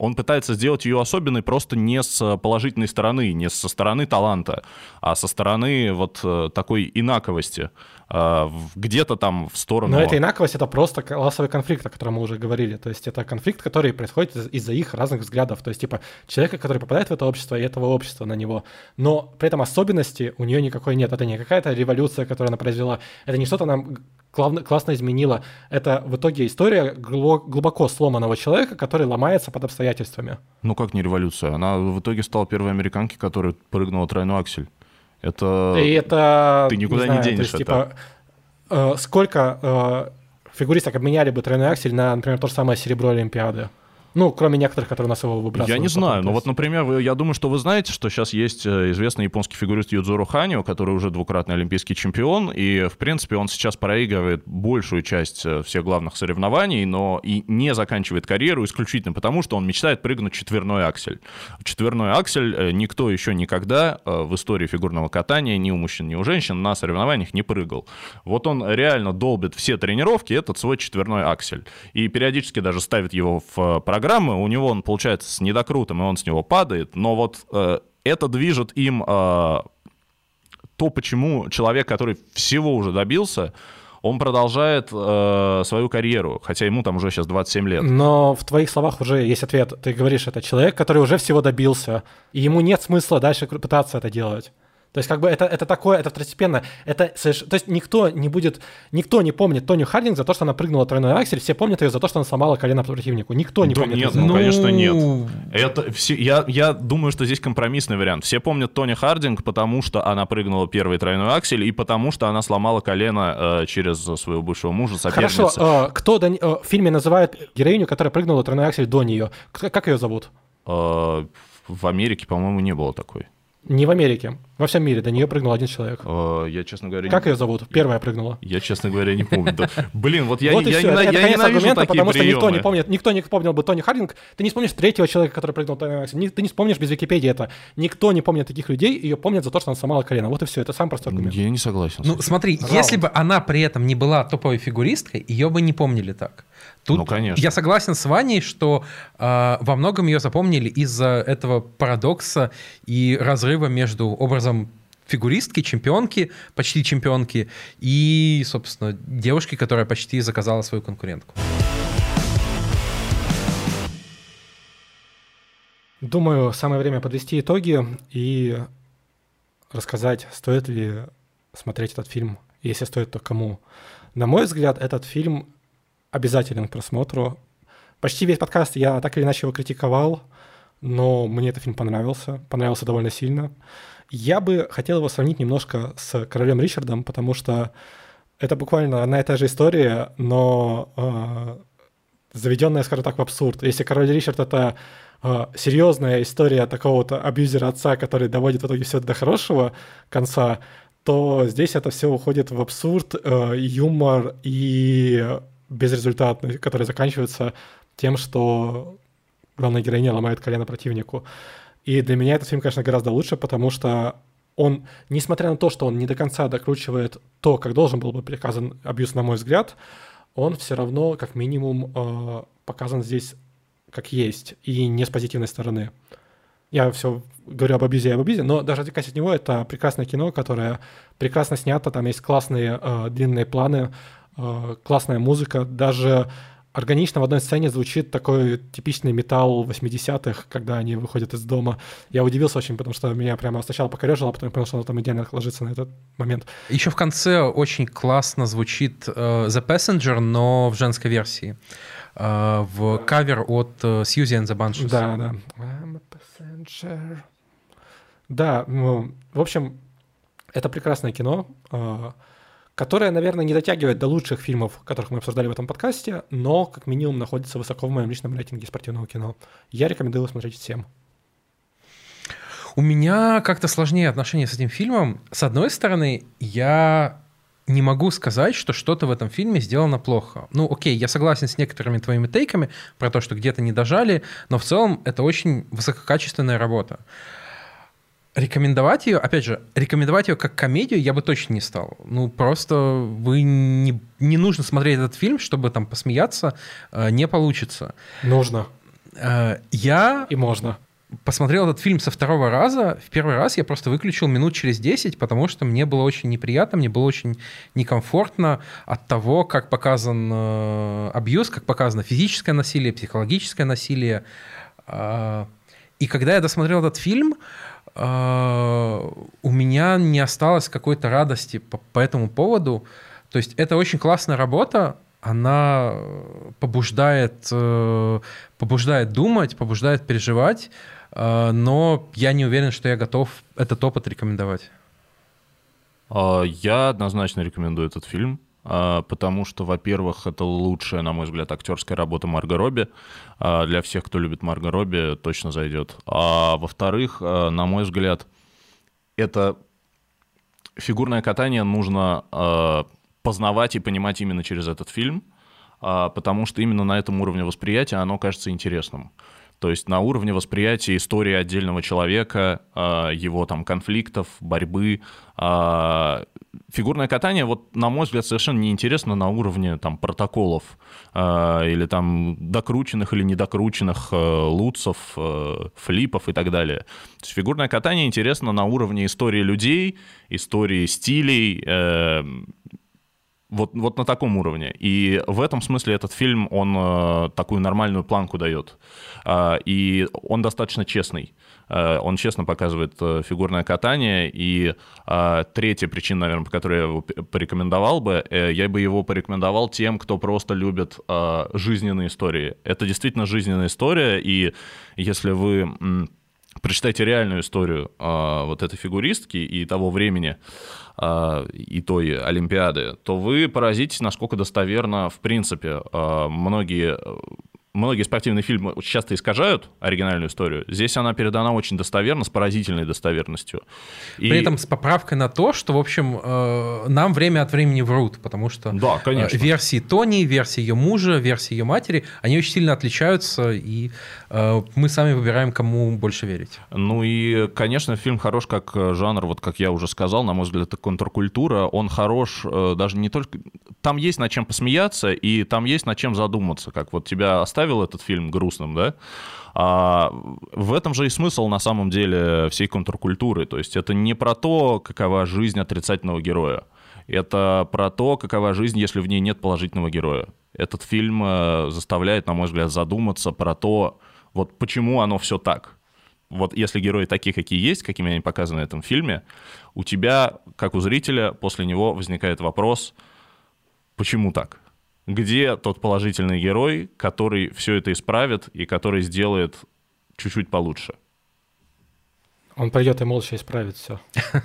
он пытается сделать ее особенной просто не с положительной стороны, не со стороны таланта, а со стороны вот э, такой инаковости. А, где-то там в сторону... Но эта инаковость — это просто классовый конфликт, о котором мы уже говорили. То есть это конфликт, который происходит из-за их разных взглядов. То есть типа человека, который попадает в это общество, и этого общества на него. Но при этом особенности у нее никакой нет. Это не какая-то революция, которую она произвела. Это не что-то нам главно, классно изменило. Это в итоге история глубоко сломанного человека, который ломается под обстоятельствами. Ну как не революция? Она в итоге стала первой американкой, которая прыгнула тройной аксель. Это... И это... Ты никуда не, знаю, денешь есть, это. Типа, э, сколько э, фигуристок обменяли бы тройной аксель на, например, то же самое серебро Олимпиады? Ну, кроме некоторых, которые у нас его выбрасывают. Я не знаю, но вот, например, я думаю, что вы знаете, что сейчас есть э, известный японский фигурист Юдзуру Ханио, который уже двукратный олимпийский чемпион, и, в принципе, он сейчас проигрывает большую часть э, всех главных соревнований, но и не заканчивает карьеру исключительно потому, что он мечтает прыгнуть четверной аксель. Четверной аксель э, никто еще никогда в истории фигурного катания ни у мужчин, ни у женщин на соревнованиях не прыгал. Вот он реально долбит все тренировки этот свой четверной аксель. И периодически даже ставит его в программу программы, у него он получается с недокрутом, и он с него падает, но вот э, это движет им э, то, почему человек, который всего уже добился, он продолжает э, свою карьеру, хотя ему там уже сейчас 27 лет. Но в твоих словах уже есть ответ. Ты говоришь, это человек, который уже всего добился, и ему нет смысла дальше пытаться это делать. То есть как бы это, это такое, это второстепенно. Это, то есть никто не будет, никто не помнит Тоню Хардинг за то, что она прыгнула тройной аксель, все помнят ее за то, что она сломала колено противнику. Никто не да помнит. Нет, ну, конечно, нет. Это все, я, я думаю, что здесь компромиссный вариант. Все помнят Тони Хардинг, потому что она прыгнула первый тройной аксель и потому что она сломала колено э, через своего бывшего мужа, соперницу. Хорошо, э, кто до, э, в фильме называет героиню, которая прыгнула тройной аксель до нее? Как ее зовут? Э, в Америке, по-моему, не было такой. Не в Америке. Во всем мире до нее прыгнул один человек. О, я, честно говоря... Как не... ее зовут? Первая прыгнула. Я, честно говоря, не помню. Блин, вот я, вот я, я, я, я ненавижу такие потому что никто не помнит, никто не помнил бы Тони Хардинг. Ты не вспомнишь третьего человека, который прыгнул Ты не вспомнишь без Википедии это. Никто не помнит таких людей, ее помнят за то, что она сломала колено. Вот и все, это сам простой аргумент. Я не согласен. Ну, смотри, Раунд. если бы она при этом не была топовой фигуристкой, ее бы не помнили так. Тут ну, конечно. я согласен с Ваней, что э, во многом ее запомнили из-за этого парадокса и разрыва между образом фигуристки, чемпионки, почти чемпионки, и, собственно, девушки, которая почти заказала свою конкурентку. Думаю, самое время подвести итоги и рассказать, стоит ли смотреть этот фильм, если стоит, то кому. На мой взгляд, этот фильм обязателен к просмотру. Почти весь подкаст я так или иначе его критиковал, но мне этот фильм понравился, понравился довольно сильно. Я бы хотел его сравнить немножко с «Королем Ричардом», потому что это буквально одна и та же история, но э, заведенная, скажем так, в абсурд. Если «Король Ричард» — это э, серьезная история такого-то абьюзера отца, который доводит в итоге все до хорошего конца, то здесь это все уходит в абсурд, э, юмор и безрезультатный, который заканчивается тем, что главная героиня ломает колено противнику. И для меня этот фильм, конечно, гораздо лучше, потому что он, несмотря на то, что он не до конца докручивает то, как должен был бы приказан абьюз, на мой взгляд, он все равно, как минимум, э, показан здесь как есть, и не с позитивной стороны. Я все говорю об абьюзе и об абьюзе, но даже отвлекаясь от него, это прекрасное кино, которое прекрасно снято, там есть классные э, длинные планы, э, классная музыка, даже органично в одной сцене звучит такой типичный металл 80-х, когда они выходят из дома. Я удивился очень, потому что меня прямо сначала покорежило, а потом я понял, что оно там идеально ложится на этот момент. Еще в конце очень классно звучит э, The Passenger, но в женской версии. Э, в кавер от э, Suzy and the Banshees. Да, да. I'm a passenger. Да, ну, в общем, это прекрасное кино, э, которое, наверное, не дотягивает до лучших фильмов, которых мы обсуждали в этом подкасте, но как минимум находится высоко в моем личном рейтинге спортивного кино. Я рекомендую его смотреть всем. У меня как-то сложнее отношения с этим фильмом. С одной стороны, я не могу сказать, что что-то в этом фильме сделано плохо. Ну, окей, я согласен с некоторыми твоими тейками про то, что где-то не дожали, но в целом это очень высококачественная работа. Рекомендовать ее, опять же, рекомендовать ее как комедию я бы точно не стал. Ну, просто вы не, не нужно смотреть этот фильм, чтобы там посмеяться, э, не получится. Нужно. Э, я И можно. посмотрел этот фильм со второго раза. В первый раз я просто выключил минут через 10, потому что мне было очень неприятно, мне было очень некомфортно от того, как показан э, абьюз, как показано физическое насилие, психологическое насилие. Э, и когда я досмотрел этот фильм, у меня не осталось какой-то радости по, по этому поводу. То есть это очень классная работа, она побуждает, э, побуждает думать, побуждает переживать, э, но я не уверен, что я готов этот опыт рекомендовать. А, Я однозначно рекомендую этот фильм, а, потому что, во-первых, это лучшая, на мой взгляд, актерская работа Марго Робби. А, Для всех, кто любит Марго Робби, точно зайдет. А во-вторых, а, на мой взгляд, это фигурное катание нужно а, познавать и понимать именно через этот фильм, а, потому что именно на этом уровне восприятия оно кажется интересным. То есть на уровне восприятия истории отдельного человека, а, его там конфликтов, борьбы. а, Фигурное катание, вот, на мой взгляд, совершенно неинтересно на уровне там протоколов а, или там докрученных или недокрученных луцев, э, флипов и так далее. То есть фигурное катание интересно на уровне истории людей, истории стилей, э, вот, вот на таком уровне. И в этом смысле этот фильм, он э, такую нормальную планку дает. А, и он достаточно честный. Э, он честно показывает э, фигурное катание. И а, третья причина, наверное, по которой я его порекомендовал бы, э, я бы его порекомендовал тем, кто просто любит а, жизненные истории. Это действительно жизненная история, и если вы... м, Прочитайте реальную историю а, вот этой фигуристки и того времени, а, и той Олимпиады, то вы поразитесь, насколько достоверно, в принципе, а, многие, многие спортивные фильмы часто искажают оригинальную историю. Здесь она передана очень достоверно, с поразительной достоверностью. И- При этом с поправкой на то, что, в общем, э, нам время от времени врут, потому что Да, конечно. э, версии Тони, версии ее мужа, версии ее матери, они очень сильно отличаются, и мы сами выбираем, кому больше верить. Ну и, конечно, фильм хорош как э, жанр, вот как я уже сказал, на мой взгляд, это контркультура. Он хорош э, даже не только... Там есть над чем посмеяться, и там есть над чем задуматься, как вот тебя оставил этот фильм грустным, да? А в этом же и смысл на самом деле всей контркультуры. То есть это не про то, какова жизнь отрицательного героя. Это про то, какова жизнь, если в ней нет положительного героя. Этот фильм э, заставляет, на мой взгляд, задуматься про то, вот почему оно все так. Вот если герои такие, какие есть, какими они показаны в этом фильме, у тебя, как у зрителя, после него возникает вопрос, почему так? Где тот положительный герой, который все это исправит и который сделает чуть-чуть получше? Он придет и молча исправит все. [laughs]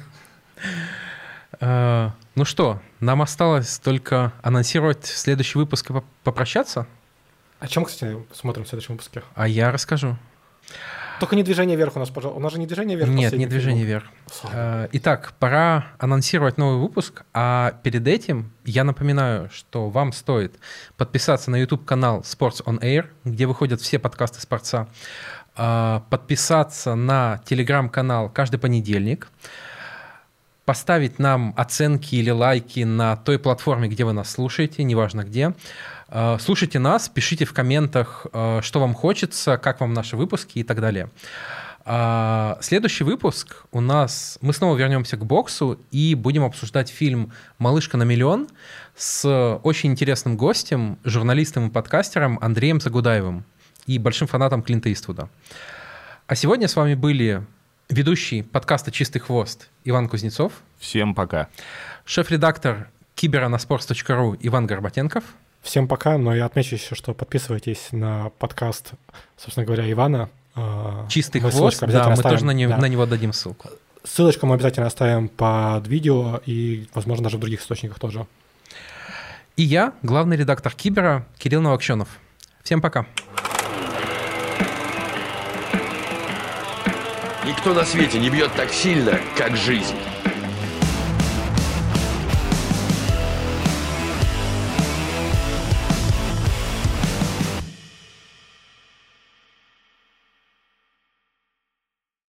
Э, ну что, нам осталось только анонсировать следующий выпуск и поп- попрощаться, О чем, кстати, смотрим в следующем выпуске? а я расскажу. Только не движение вверх у нас, пожалуйста. У нас же не движение вверх. Нет, не движение фильм. вверх. Э, Итак, пора анонсировать новый выпуск, а перед этим я напоминаю, что вам стоит подписаться на YouTube-канал Sports on Air, где выходят все подкасты спорца, э, подписаться на Telegram-канал каждый понедельник, поставить нам оценки или лайки на той платформе, где вы нас слушаете, неважно где. Слушайте нас, пишите в комментах, э, что вам хочется, как вам наши выпуски и так далее. А, Следующий выпуск у нас... Мы снова вернемся к боксу и будем обсуждать фильм «Малышка на миллион» с очень интересным гостем, журналистом и подкастером Андреем Загудаевым и большим фанатом Клинта Иствуда. А сегодня с вами были ведущий подкаста «Чистый хвост» Иван Кузнецов, Всем пока. шеф-редактор киберанаспорт.ру Иван Горбатенков, Всем пока, но я отмечу еще, что подписывайтесь на подкаст, собственно говоря, Ивана. А, «Чистый мы хвост», да, обязательно мы тоже оставим, на, не- да. на него дадим ссылку. Ссылочку мы обязательно оставим под видео и, возможно, даже в других источниках тоже. И я, главный редактор Кибера Кирилл Новокщенов. Всем пока. Никто на свете не бьет так сильно, как жизнь.